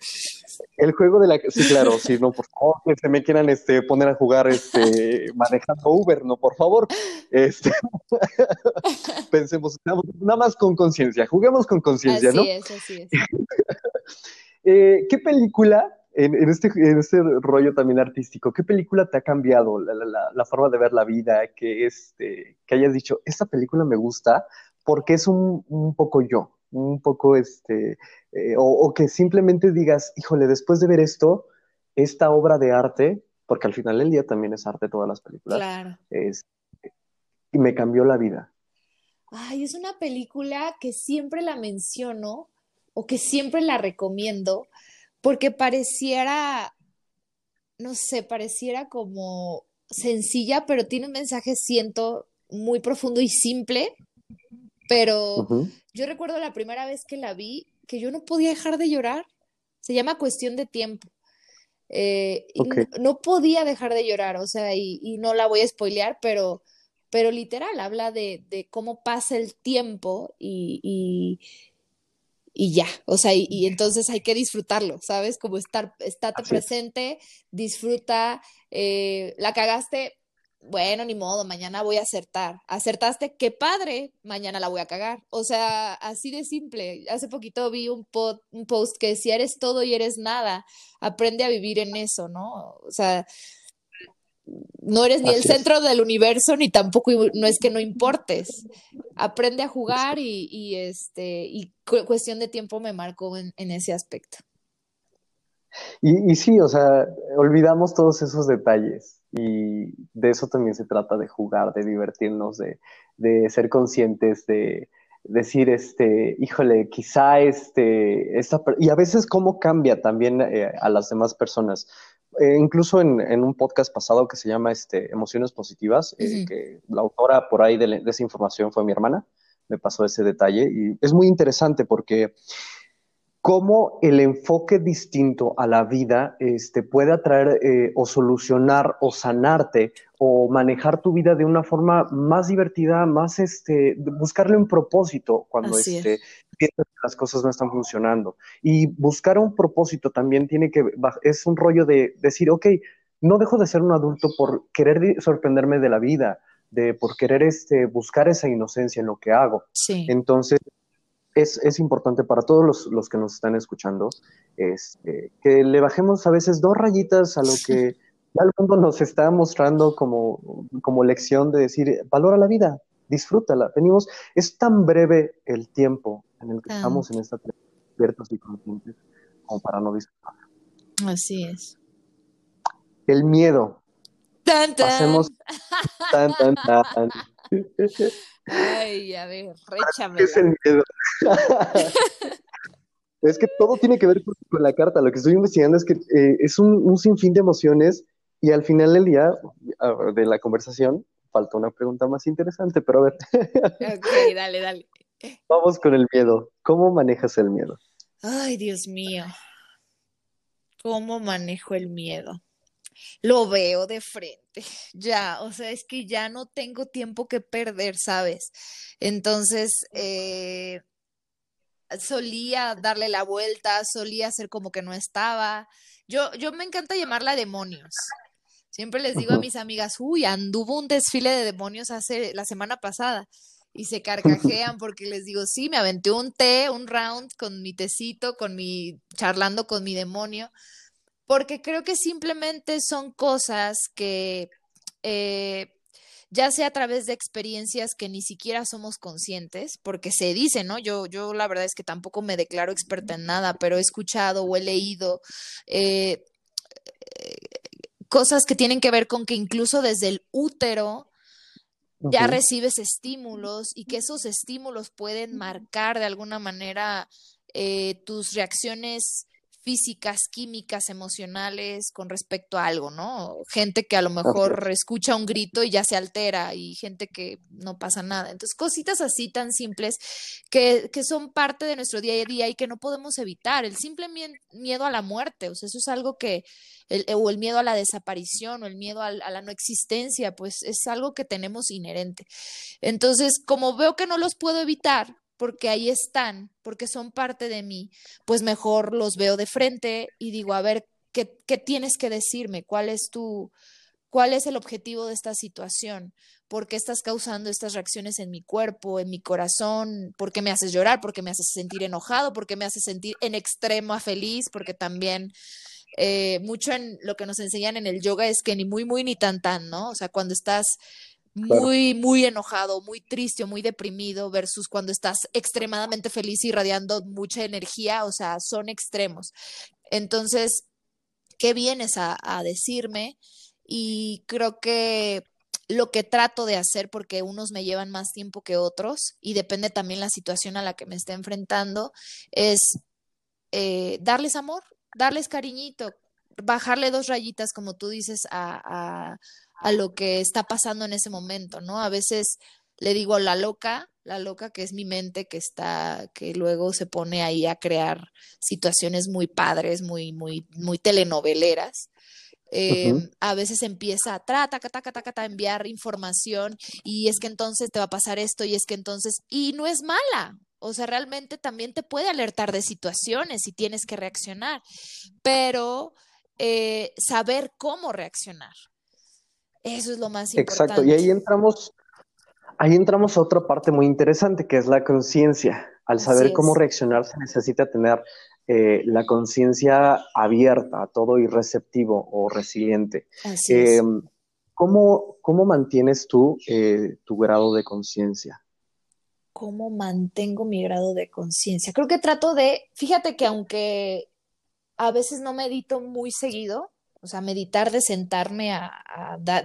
El juego de la sí, claro, sí, no, por favor, que se me quieran este, poner a jugar este, manejando Uber, no, por favor. Este, pensemos, nada más con conciencia, juguemos con conciencia, ¿no? Es, así es. eh, ¿Qué película, en, en, este, en este rollo también artístico, qué película te ha cambiado la, la, la forma de ver la vida? Que, este, que hayas dicho, esta película me gusta porque es un, un poco yo un poco, este, eh, o, o, que simplemente digas, híjole, después de ver esto, esta obra de arte, porque al final del día también es arte todas las películas, claro. es, y me cambió la vida. Ay, es una película que siempre la menciono o que siempre la recomiendo porque pareciera, no sé, pareciera como sencilla, pero tiene un mensaje, siento, muy profundo y simple, pero uh -huh. yo recuerdo la primera vez que la vi que yo no podía dejar de llorar. Se llama Cuestión de Tiempo. Eh, okay. y no, podía dejar de llorar, o sea, y, y, no la voy a spoilear, pero, pero literal, habla de, de cómo pasa el tiempo y, y, y ya, o sea, y, y, entonces hay que disfrutarlo, ¿sabes? Como estar, estate presente, disfruta, eh, la cagaste, bueno, ni modo, mañana voy a acertar. Acertaste, qué padre, mañana la voy a cagar. O sea, así de simple. Hace poquito vi un, pod, un post que decía, eres todo y eres nada. Aprende a vivir en eso, ¿no? O sea, no eres ni así el centro es. del universo, ni tampoco no es que no importes. Aprende a jugar y, y este, y cuestión de tiempo me marcó en, en ese aspecto. Y, y sí, o sea, olvidamos todos esos detalles y de eso también se trata de jugar, de divertirnos, de, de ser conscientes, de decir, este, híjole, quizá este, esta, y a veces cómo cambia también eh, a las demás personas. Eh, incluso en, en, un podcast pasado que se llama este, Emociones Positivas, eh, que la autora por ahí de, de, esa información fue mi hermana, me pasó ese detalle y es muy interesante porque cómo el enfoque distinto a la vida este, puede atraer eh, o solucionar o sanarte o manejar tu vida de una forma más divertida, más este, buscarle un propósito cuando este, piensas que las cosas no están funcionando. Y buscar un propósito también tiene que, es un rollo de decir, ok, no dejo de ser un adulto por querer sorprenderme de la vida, de por querer este, buscar esa inocencia en lo que hago. Sí. Entonces, es, importante para todos los, que nos están escuchando este, que le bajemos a veces dos rayitas a lo que el mundo nos está mostrando como, como lección de decir, valora la vida, disfrútala. Venimos, es tan breve el tiempo en el que estamos en esta abiertos y conscientes como para no disfrutar. Así es. El miedo. Tan, tan. Pasemos. Tan, tan, tan. Ay, a ver, réchame. es el miedo? es que todo tiene que ver con la carta. Lo que estoy investigando es que eh, es un, sinfín de emociones y al final del día de la conversación falta una pregunta más interesante, pero a ver. ok, dale, dale. Vamos con el miedo. ¿Cómo manejas el miedo? Ay, Dios mío. ¿Cómo manejo el miedo? Lo veo de frente, ya, o sea, es que ya no tengo tiempo que perder, ¿sabes? Entonces, eh, solía darle la vuelta, solía hacer como que no estaba. Yo, yo me encanta llamarla demonios. Siempre les digo a mis amigas, uy, anduvo un desfile de demonios hace la semana pasada y se carcajean porque les digo, sí, me aventé un té, un round con mi tecito, con mi charlando con mi demonio, porque creo que simplemente son cosas que eh, ya sea a través de experiencias que ni siquiera somos conscientes, porque se dice, ¿no? Yo, yo la verdad es que tampoco me declaro experta en nada, pero he escuchado o he leído eh, cosas que tienen que ver con que incluso desde el útero ya recibes estímulos y que esos estímulos pueden marcar de alguna manera eh, tus reacciones físicas, químicas, emocionales con respecto a algo, ¿no? Gente que a lo mejor escucha un grito y ya se altera y gente que no pasa nada. Entonces, cositas así tan simples que, que son parte de nuestro día a día y que no podemos evitar. El simple miedo a la muerte, o sea, eso es algo que, el, o el miedo a la desaparición o el miedo a, a la no existencia, pues es algo que tenemos inherente. Entonces, como veo que no los puedo evitar, porque ahí están, porque son parte de mí, pues mejor los veo de frente y digo, a ver, ¿qué, qué tienes que decirme? ¿Cuál es tu, cuál es el objetivo de esta situación? ¿Por qué estás causando estas reacciones en mi cuerpo, en mi corazón? ¿Por qué me haces llorar? ¿Por qué me haces sentir enojado? ¿Por qué me haces sentir en extrema feliz? Porque también eh, mucho en lo que nos enseñan en el yoga es que ni muy, muy, ni tan, tan, ¿no? O sea, cuando estás muy, muy enojado, muy triste o muy deprimido versus cuando estás extremadamente feliz y radiando mucha energía, o sea, son extremos. Entonces, ¿qué vienes a, decirme? Y creo que lo que trato de hacer, porque unos me llevan más tiempo que otros, y depende también la situación a la que me esté enfrentando, es eh, darles amor, darles cariñito, bajarle dos rayitas, como tú dices, a, a lo que está pasando en ese momento, ¿no? A veces le digo la loca, la loca que es mi mente que está, que luego se pone ahí a crear situaciones muy padres, muy, muy, muy telenoveleras. Em, a veces empieza a tra, taca, taca, taca, a enviar información y es que entonces te va a pasar esto y es que entonces, y no es mala, o sea, realmente también te puede alertar de situaciones y tienes que reaccionar, pero eh, saber cómo reaccionar, eso es lo más importante. Exacto, y ahí entramos, ahí entramos a otra parte muy interesante, que es la conciencia. Al saber cómo reaccionar se necesita tener eh, la conciencia abierta a todo y receptivo o resiliente. Así es. Em, ¿cómo, ¿Cómo mantienes tú eh, tu grado de conciencia? ¿Cómo mantengo mi grado de conciencia? Creo que trato de, fíjate que aunque a veces no medito muy seguido, o sea, meditar de sentarme a,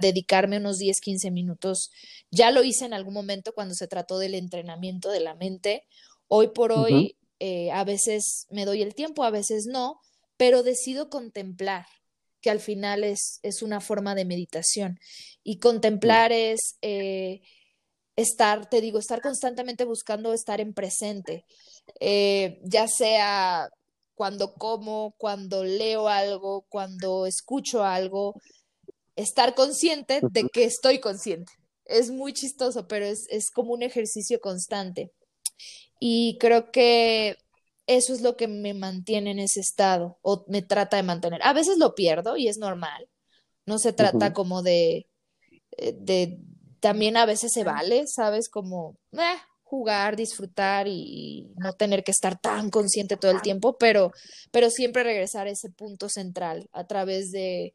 dedicarme unos 10, 15 minutos. Ya lo hice en algún momento cuando se trató del entrenamiento de la mente. Hoy por hoy, eh, a veces me doy el tiempo, a veces no, pero decido contemplar, que al final es, es una forma de meditación. Y contemplar es eh, estar, te digo, estar constantemente buscando estar en presente, eh, ya sea cuando como, cuando leo algo, cuando escucho algo, estar consciente de que estoy consciente. Es muy chistoso, pero es, es como un ejercicio constante. Y creo que eso es lo que me mantiene en ese estado o me trata de mantener. A veces lo pierdo y es normal. No se trata como de, eh, de, también a veces se vale, ¿sabes? Como, eh, jugar, disfrutar y no tener que estar tan consciente todo el tiempo, pero, pero siempre regresar a ese punto central a través de,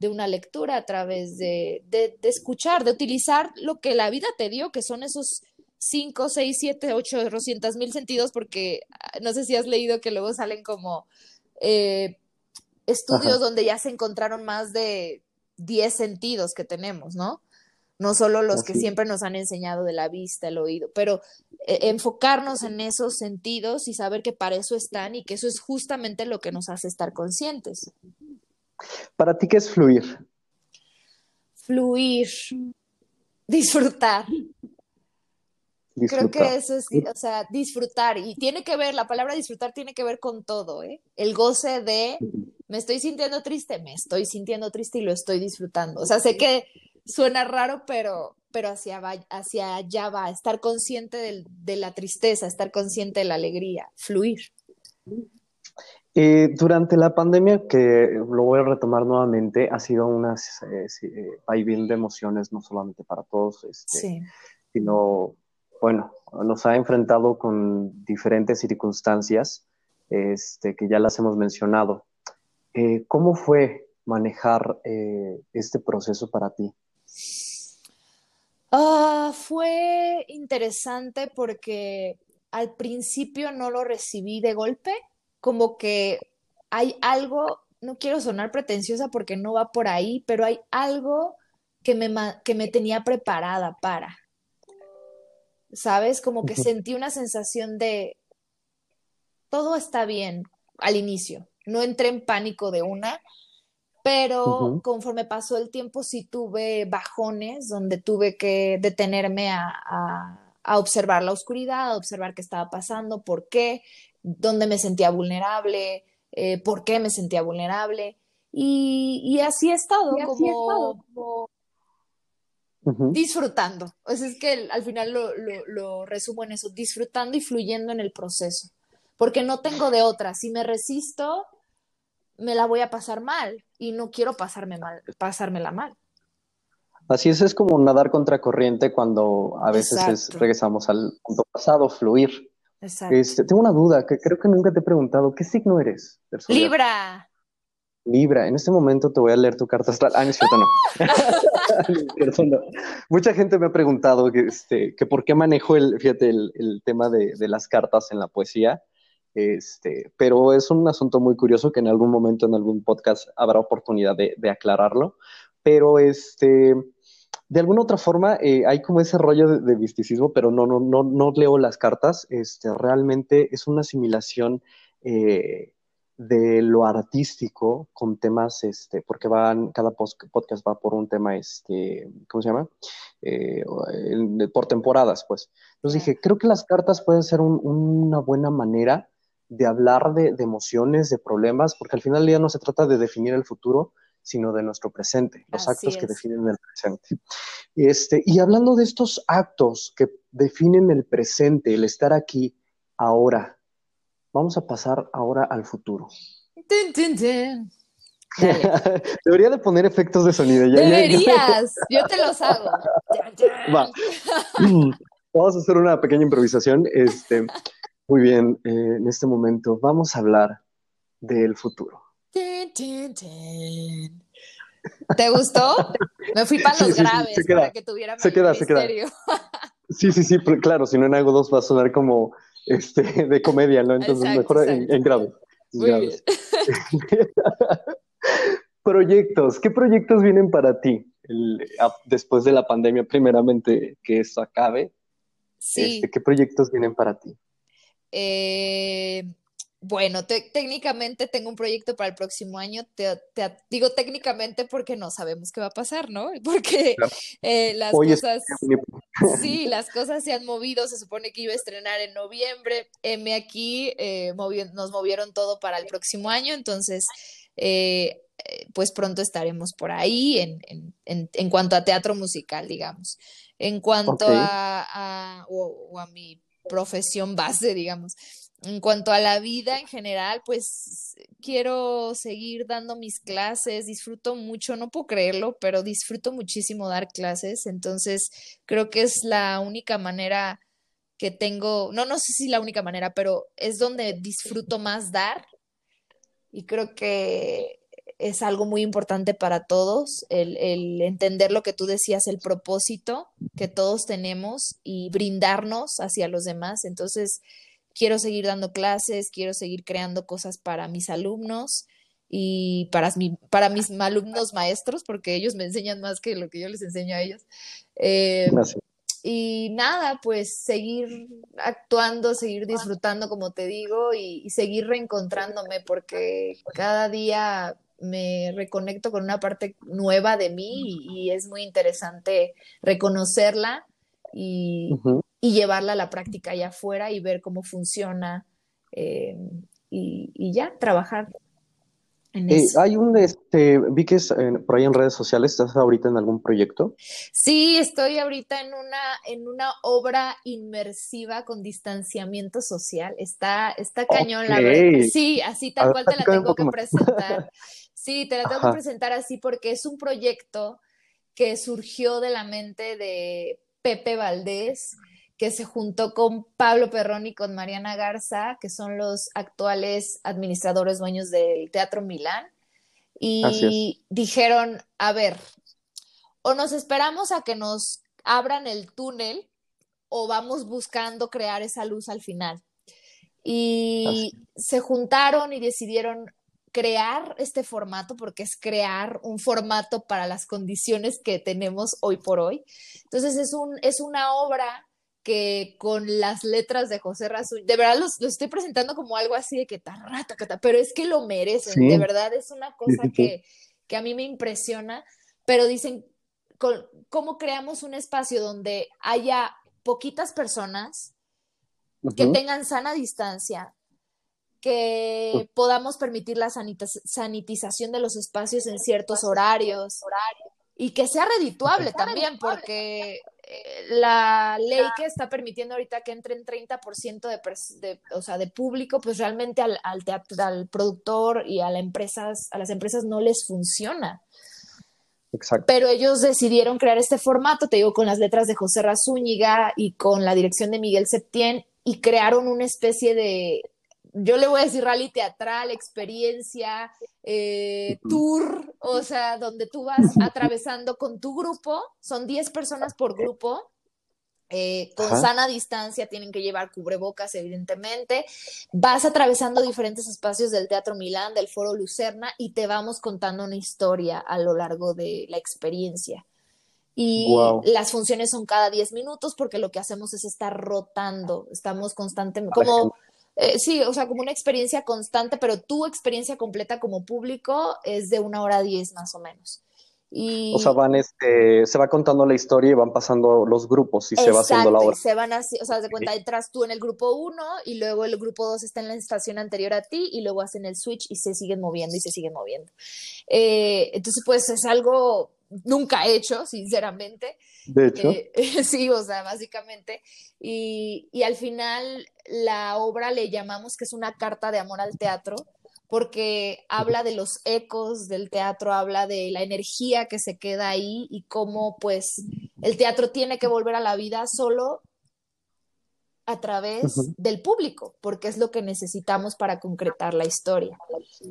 de una lectura, a través de, de, de, escuchar, de utilizar lo que la vida te dio, que son esos 5, 6, 7, 8, 200 mil sentidos, porque ah, no sé si has leído que luego salen como eh, estudios donde ya se encontraron más de 10 sentidos que tenemos, ¿no? No solo los que siempre nos han enseñado de la vista, el oído, pero eh, enfocarnos en esos sentidos y saber que para eso están y que eso es justamente lo que nos hace estar conscientes. ¿Para ti qué es fluir? Fluir, disfrutar. Creo que eso es, o sea, disfrutar. Y tiene que ver, la palabra disfrutar tiene que ver con todo, ¿eh? El goce de, me estoy sintiendo triste, me estoy sintiendo triste y lo estoy disfrutando. O sea, sé que suena raro, pero, pero hacia, hacia allá va, estar consciente de la tristeza, estar consciente de la alegría, fluir. Eh, durante la pandemia, que lo voy a retomar nuevamente, ha sido una eh, eh de emociones, no solamente para todos, este, sino, bueno, nos ha enfrentado con diferentes circunstancias este, que ya las hemos mencionado. Eh, ¿Cómo fue manejar este proceso para ti? Ah, fue interesante porque al principio no lo recibí de golpe, como que hay algo, no quiero sonar pretenciosa porque no va por ahí, pero hay algo que me, que me tenía preparada para. ¿Sabes? Como que sentí una sensación de todo está bien al inicio. No entré en pánico de una, pero conforme pasó el tiempo sí tuve bajones donde tuve que detenerme a, observar la oscuridad, a observar qué estaba pasando, por qué, dónde me sentía vulnerable, eh, por qué me sentía vulnerable. Y, así he estado, como, disfrutando. es que al final lo, lo resumo en eso, disfrutando y fluyendo en el proceso. Porque no tengo de otra. Si me resisto, me la voy a pasar mal y no quiero pasarme mal, pasármela mal. Así es, es como nadar contra corriente cuando a veces regresamos al punto pasado, fluir. Exacto. Este, tengo una duda que creo que nunca te he preguntado. ¿Qué signo eres? Libra. Libra. En este momento te voy a leer tu carta astral. Ah, no es cierto, no. Mucha gente me ha preguntado que, este, que por qué manejo el, fíjate, el, tema de, de, las cartas en la poesía. Este, pero es un asunto muy curioso que en algún momento, en algún podcast, habrá oportunidad de, aclararlo. Pero este, de alguna otra forma, eh, hay como ese rollo de, misticismo, pero no, no, no, no leo las cartas. Este, realmente es una asimilación eh, de lo artístico con temas, este, porque van, cada podcast va por un tema, este, ¿cómo se llama? Eh, por temporadas, pues. Entonces dije, creo que las cartas pueden ser una buena manera de hablar de, emociones, de problemas, porque al final día no se trata de definir el futuro, sino de nuestro presente, los actos que definen el presente. Este, y hablando de estos actos que definen el presente, el estar aquí, ahora, vamos a pasar ahora al futuro. Debería de poner efectos de sonido. Deberías, yo te los hago. Va. Vamos a hacer una pequeña improvisación. Este, muy bien, eh, en este momento vamos a hablar del futuro. ¿Te gustó? Me fui para los graves para que tuviera más se queda, Se queda. Sí, sí, sí, claro, si no en algo dos va a sonar como este, de comedia, ¿no? Entonces mejor En, en, graves. Muy Bien. proyectos, ¿qué proyectos vienen para ti después de la pandemia, primeramente que esto acabe? Sí. Este, ¿Qué proyectos vienen para ti? Eh, bueno, técnicamente tengo un proyecto para el próximo año. Te, digo técnicamente porque no sabemos qué va a pasar, ¿no? Porque eh, las cosas, sí, las cosas se han movido. Se supone que iba a estrenar en noviembre. M aquí eh, nos movieron todo para el próximo año, entonces, eh, pues pronto estaremos por ahí en, en, en, cuanto a teatro musical, digamos. En cuanto a, o a mi profesión base, digamos. En cuanto a la vida en general, pues quiero seguir dando mis clases, disfruto mucho, no puedo creerlo, pero disfruto muchísimo dar clases, entonces creo que es la única manera que tengo, no, no sé si la única manera, pero es donde disfruto más dar y creo que es algo muy importante para todos, el, el, entender lo que tú decías, el propósito que todos tenemos y brindarnos hacia los demás. Entonces, quiero seguir dando clases, quiero seguir creando cosas para mis alumnos y para, mi, para mis alumnos maestros, porque ellos me enseñan más que lo que yo les enseño a ellos. Eh, y nada, pues seguir actuando, seguir disfrutando, como te digo, y, seguir reencontrándome, porque cada día me reconecto con una parte nueva de mí y, es muy interesante reconocerla y, y llevarla a la práctica allá afuera y ver cómo funciona eh, y, ya, trabajar. Eh, hay un, este, vi que es por ahí en redes sociales, ¿estás ahorita en algún proyecto? Sí, estoy ahorita en una, en una obra inmersiva con distanciamiento social. Está, está cañón la verdad. Sí, así tal cual te la tengo que presentar. Sí, te la tengo que presentar así porque es un proyecto que surgió de la mente de Pepe Valdés, que se juntó con Pablo Perrón y con Mariana Garza, que son los actuales administradores dueños del Teatro Milán, y dijeron, a ver, o nos esperamos a que nos abran el túnel o vamos buscando crear esa luz al final. Y se juntaron y decidieron crear este formato, porque es crear un formato para las condiciones que tenemos hoy por hoy. Entonces es, un, es una obra que con las letras de José Razú, de verdad los, estoy presentando como algo así de que tarrata, pero es que lo merecen, de verdad es una cosa que, que, a mí me impresiona, pero dicen, ¿cómo creamos un espacio donde haya poquitas personas que tengan sana distancia, que podamos permitir la sanitización de los espacios en ciertos horarios y que sea redituable también, porque la ley que está permitiendo ahorita que entren 30% de, de, o sea, de público, pues realmente al, al, al productor y a, empresas, a las empresas no les funciona. Exacto. Pero ellos decidieron crear este formato, te digo, con las letras de José Razúñiga y con la dirección de Miguel Septién, y crearon una especie de, yo le voy a decir rally teatral, experiencia, eh, tour, o sea, donde tú vas atravesando con tu grupo, son 10 personas por grupo, eh, con sana distancia, tienen que llevar cubrebocas, evidentemente. Vas atravesando diferentes espacios del Teatro Milán, del Foro Lucerna, y te vamos contando una historia a lo largo de la experiencia. Y las funciones son cada 10 minutos porque lo que hacemos es estar rotando, estamos constantemente, como eh, sí, o sea, como una experiencia constante, pero tu experiencia completa como público es de una hora diez más o menos. Y... O sea, van, este, se va contando la historia y van pasando los grupos y se va haciendo la obra. Se van así, o sea, de cuenta, entras tú en el grupo uno y luego el grupo dos está en la estación anterior a ti y luego hacen el switch y se siguen moviendo y se siguen moviendo. Eh, entonces, pues es algo nunca hecho, sinceramente. De hecho. Eh, sí, o sea, básicamente. Y, y, al final la obra le llamamos que es una carta de amor al teatro, porque habla de los ecos del teatro, habla de la energía que se queda ahí y cómo pues el teatro tiene que volver a la vida solo a través del público, porque es lo que necesitamos para concretar la historia.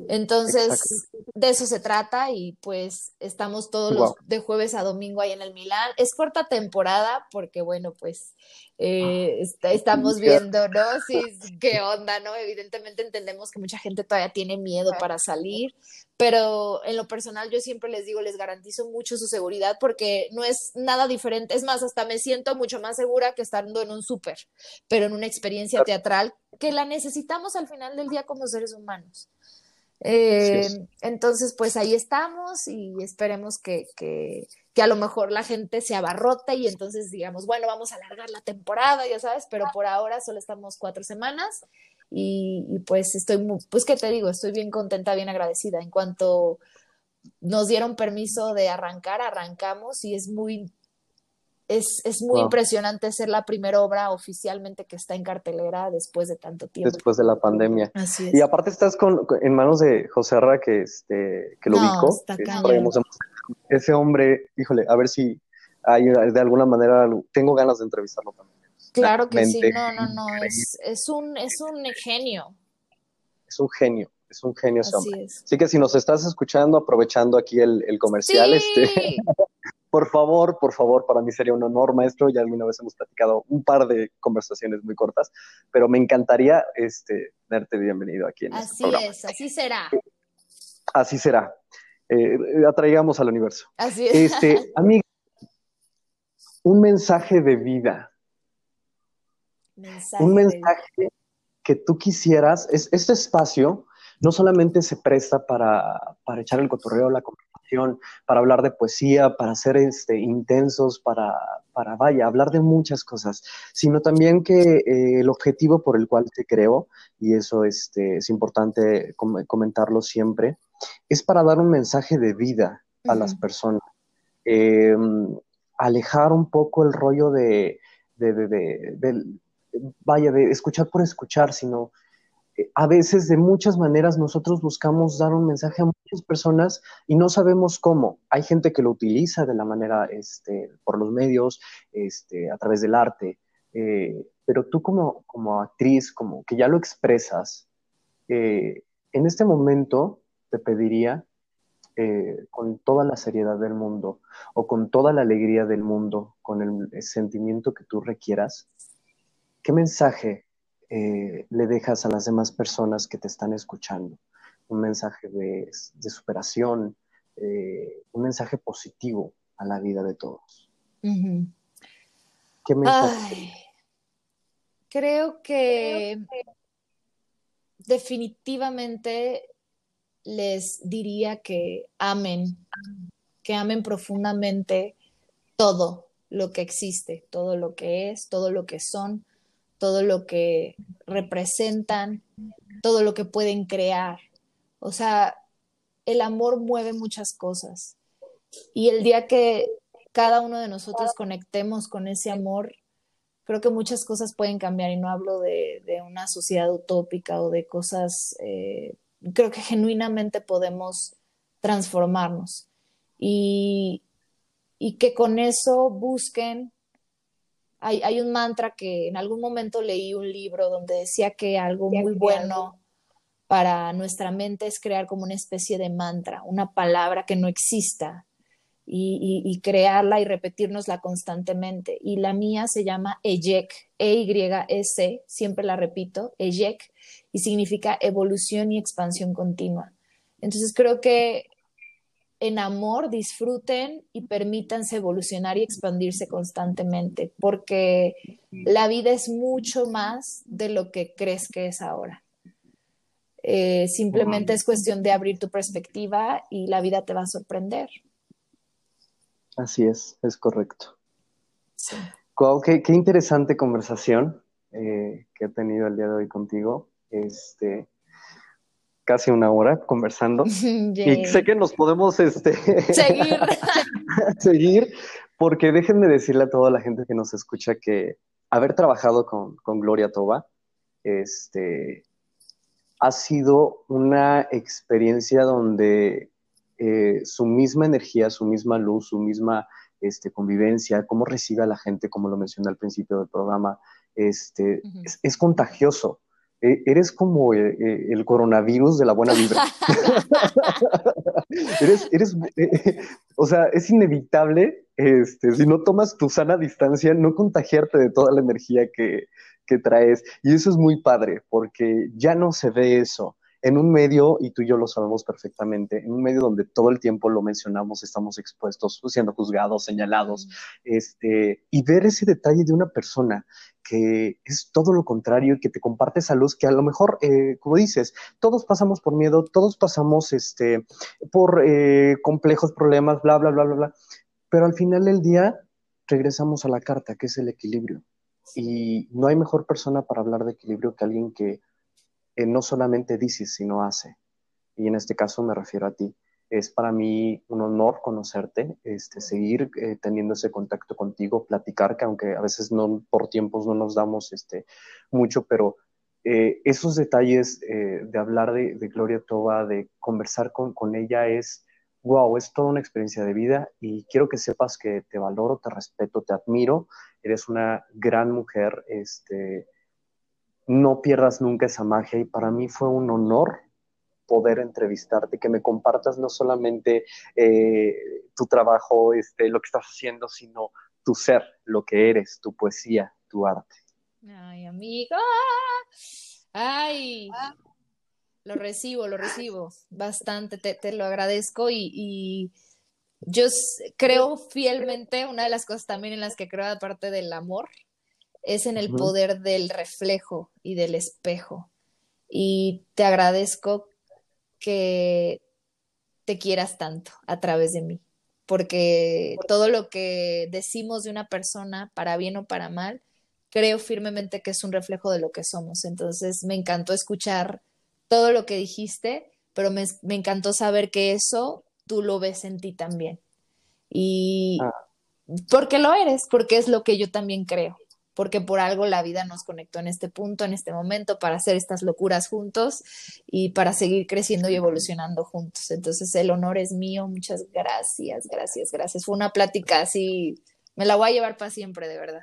Entonces, de eso se trata y pues estamos todos los de jueves a domingo ahí en el Milán. Es corta temporada porque, bueno, pues eh, ah, estamos viendo, ¿no? Sí, qué onda, ¿no? Evidentemente entendemos que mucha gente todavía tiene miedo para salir, pero en lo personal yo siempre les digo, les garantizo mucho su seguridad porque no es nada diferente. Es más, hasta me siento mucho más segura que estando en un súper, pero en una experiencia teatral que la necesitamos al final del día como seres humanos. Eh, entonces, pues ahí estamos y esperemos que, que, que, a lo mejor la gente se abarrote y entonces digamos, bueno, vamos a alargar la temporada, ya sabes, pero por ahora solo estamos cuatro semanas y, pues estoy, pues qué te digo, estoy bien contenta, bien agradecida. En cuanto nos dieron permiso de arrancar, arrancamos y es muy es, es muy impresionante ser la primera obra oficialmente que está en cartelera después de tanto tiempo. Después de la pandemia. Así es. Y aparte estás con, en manos de José Arra, que, este, que lo no, Ese hombre, híjole, a ver si hay de alguna manera, tengo ganas de entrevistarlo también. Claro que sí, no, no, no, es, es, un, es un genio. Es un genio es un genio ese hombre. Así que si nos estás escuchando, aprovechando aquí el, el comercial, este, por favor, por favor, para mí sería un honor, maestro. Ya alguna vez hemos platicado un par de conversaciones muy cortas, pero me encantaría este, darte bienvenido aquí en este Así es, así será. Así será. Eh, atraigamos al universo. Así es. Este, amiga, un mensaje de vida. un mensaje que tú quisieras. Es, este espacio no solamente se presta para, para echar el cotorreo, la conversación, para hablar de poesía, para ser este, intensos, para, para, vaya, hablar de muchas cosas, sino también que eh, el objetivo por el cual te creo, y eso este, es importante comentarlo siempre, es para dar un mensaje de vida a las personas. Em, alejar un poco el rollo de, de, de, de, vaya, de escuchar por escuchar, sino a veces de muchas maneras nosotros buscamos dar un mensaje a muchas personas y no sabemos cómo. Hay gente que lo utiliza de la manera, este, por los medios, este, a través del arte, eh, pero tú como, como actriz, como que ya lo expresas, eh, en este momento te pediría, eh, con toda la seriedad del mundo o con toda la alegría del mundo, con el sentimiento que tú requieras, ¿qué mensaje eh, le dejas a las demás personas que te están escuchando. Un mensaje de, superación, eh, un mensaje positivo a la vida de todos. ¿Qué mensaje? creo que definitivamente les diría que amen, que amen profundamente todo lo que existe, todo lo que es, todo lo que son, todo lo que representan, todo lo que pueden crear. O sea, el amor mueve muchas cosas. Y el día que cada uno de nosotros conectemos con ese amor, creo que muchas cosas pueden cambiar. Y no hablo de, una sociedad utópica o de cosas, eh, creo que genuinamente podemos transformarnos. Y, y que con eso busquen hay, un mantra que en algún momento leí un libro donde decía que algo muy bueno para nuestra mente es crear como una especie de mantra, una palabra que no exista y, crearla y repetirnosla constantemente. Y la mía se llama EYEK, E-Y-S, siempre la repito, EYEK, y significa evolución y expansión continua. Entonces creo que en amor disfruten y permítanse evolucionar y expandirse constantemente, porque la vida es mucho más de lo que crees que es ahora. Eh, simplemente es cuestión de abrir tu perspectiva y la vida te va a sorprender. Así es, es correcto. qué, interesante conversación eh, que he tenido el día de hoy contigo. Este, casi una hora conversando. Y sé que nos podemos este, seguir. seguir, porque déjenme decirle a toda la gente que nos escucha que haber trabajado con, Gloria Toba este, ha sido una experiencia donde eh, su misma energía, su misma luz, su misma este, convivencia, cómo recibe a la gente, como lo mencioné al principio del programa, este, es, contagioso. E, eres como eh, eh, el, coronavirus de la buena vibra. eres, eres, eh, o sea, es inevitable, este, si no tomas tu sana distancia, no contagiarte de toda la energía que, que traes. Y eso es muy padre, porque ya no se ve eso en un medio, y tú y yo lo sabemos perfectamente, en un medio donde todo el tiempo lo mencionamos, estamos expuestos, siendo juzgados, señalados, este, y ver ese detalle de una persona que es todo lo contrario y que te comparte esa luz que a lo mejor, eh, como dices, todos pasamos por miedo, todos pasamos este, por eh, complejos problemas, bla, bla, bla, bla, bla, pero al final del día regresamos a la carta, que es el equilibrio. Y no hay mejor persona para hablar de equilibrio que alguien que eh, no solamente dice, sino hace. Y en este caso me refiero a ti. Es para mí un honor conocerte, este, seguir eh, teniendo ese contacto contigo, platicar, que aunque a veces no por tiempos no nos damos este, mucho, pero eh, esos detalles de hablar de, Gloria Toba, de conversar con, con ella es, wow, es toda una experiencia de vida y quiero que sepas que te valoro, te respeto, te admiro, eres una gran mujer, este, no pierdas nunca esa magia y para mí fue un honor poder entrevistarte, que me compartas no solamente eh, tu trabajo, este, lo que estás haciendo, sino tu ser, lo que eres, tu poesía, tu arte. Ay, amiga. Ay. Lo recibo, lo recibo bastante, te, lo agradezco y, y, yo creo fielmente, una de las cosas también en las que creo, aparte del amor, es en el poder del reflejo y del espejo. Y te agradezco que te quieras tanto a través de mí, porque todo lo que decimos de una persona, para bien o para mal, creo firmemente que es un reflejo de lo que somos. Entonces me encantó escuchar todo lo que dijiste, pero me, encantó saber que eso tú lo ves en ti también. Y ah. porque lo eres, porque es lo que yo también creo porque por algo la vida nos conectó en este punto, en este momento, para hacer estas locuras juntos y para seguir creciendo y evolucionando juntos. Entonces, el honor es mío. Muchas gracias, gracias, gracias. Fue una plática así, me la voy a llevar para siempre, de verdad.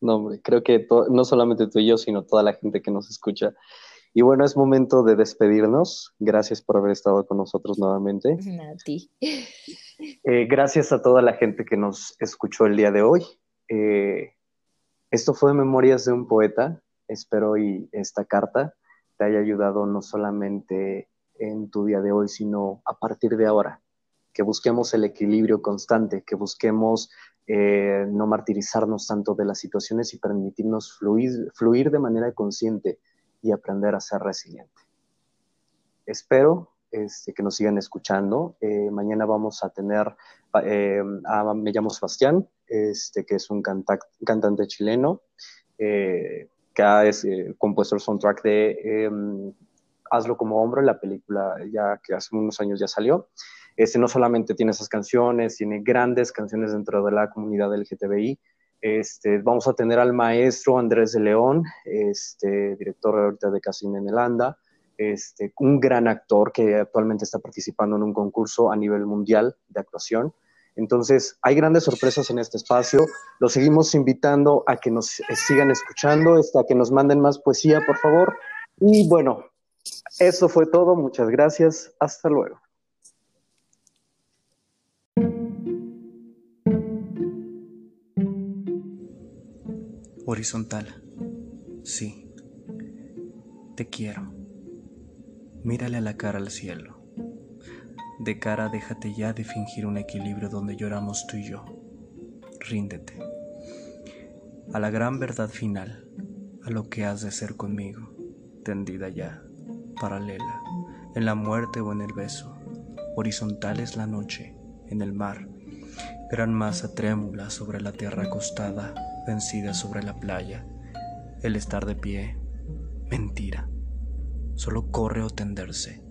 No, hombre, creo que no solamente tú y yo, sino toda la gente que nos escucha. Y bueno, es momento de despedirnos. Gracias por haber estado con nosotros nuevamente. A ti. Eh, gracias a toda la gente que nos escuchó el día de hoy. Eh, esto fue Memorias de un Poeta. Espero y esta carta te haya ayudado no solamente en tu día de hoy, sino a partir de ahora. Que busquemos el equilibrio constante, que busquemos eh, no martirizarnos tanto de las situaciones y permitirnos fluir, de manera consciente y aprender a ser resiliente. Espero este, que nos sigan escuchando. Eh, mañana vamos a tener, eh, me llamo Sebastián, este, que es un cantante chileno, eh, que ha compuesto el soundtrack de em, Hazlo como hombro, la película ya que hace unos años ya salió. Este no solamente tiene esas canciones, tiene grandes canciones dentro de la comunidad LGTBI. Este, vamos a tener al maestro Andrés de León, este, director ahorita de Casino en Elanda, este, un gran actor que actualmente está participando en un concurso a nivel mundial de actuación. Entonces, hay grandes sorpresas en este espacio. Los seguimos invitando a que nos sigan escuchando, a que nos manden más poesía, por favor. Y bueno, eso fue todo. Muchas gracias. Hasta luego. Horizontal. Sí. Te quiero. Mírale a la cara al cielo. De cara déjate ya de fingir un equilibrio donde lloramos tú y yo. Ríndete. A la gran verdad final, a lo que has de ser conmigo, tendida ya, paralela, en la muerte o en el beso. Horizontal es la noche, en el mar, gran masa trémula sobre la tierra acostada, vencida sobre la playa, el estar de pie, mentira solo corre o tenderse.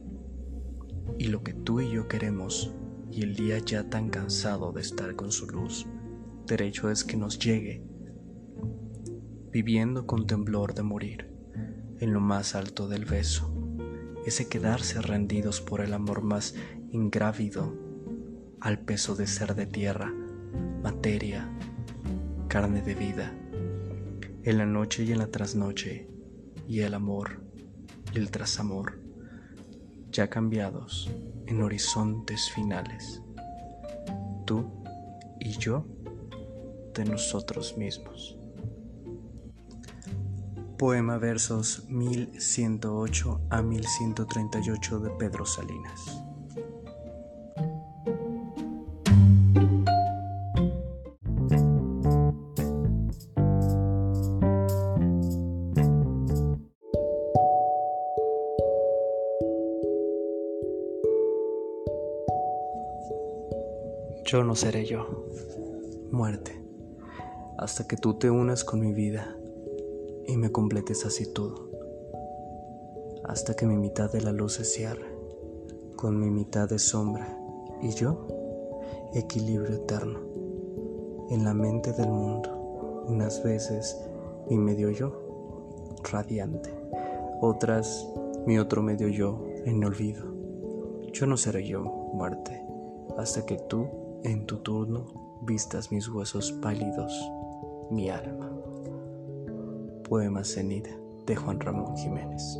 Y lo que tú y yo queremos, y el día ya tan cansado de estar con su luz, derecho es que nos llegue, viviendo con temblor de morir, en lo más alto del beso, ese quedarse rendidos por el amor más ingrávido, al peso de ser de tierra, materia, carne de vida, en la noche y en la trasnoche, y el amor y el trasamor, ya cambiados en horizontes finales, tú y yo de nosotros mismos. Poema versos 1108 a 1138 de Pedro Salinas. Yo no seré yo, muerte, hasta que tú te unas con mi vida y me completes así todo, hasta que mi mitad de la luz se cierre, con mi mitad de sombra y yo, equilibrio eterno, en la mente del mundo, unas veces mi medio yo, radiante, otras mi otro medio yo en olvido. Yo no seré yo, muerte, hasta que tú en tu turno vistas mis huesos pálidos, mi alma. Poema Cenida de Juan Ramón Jiménez.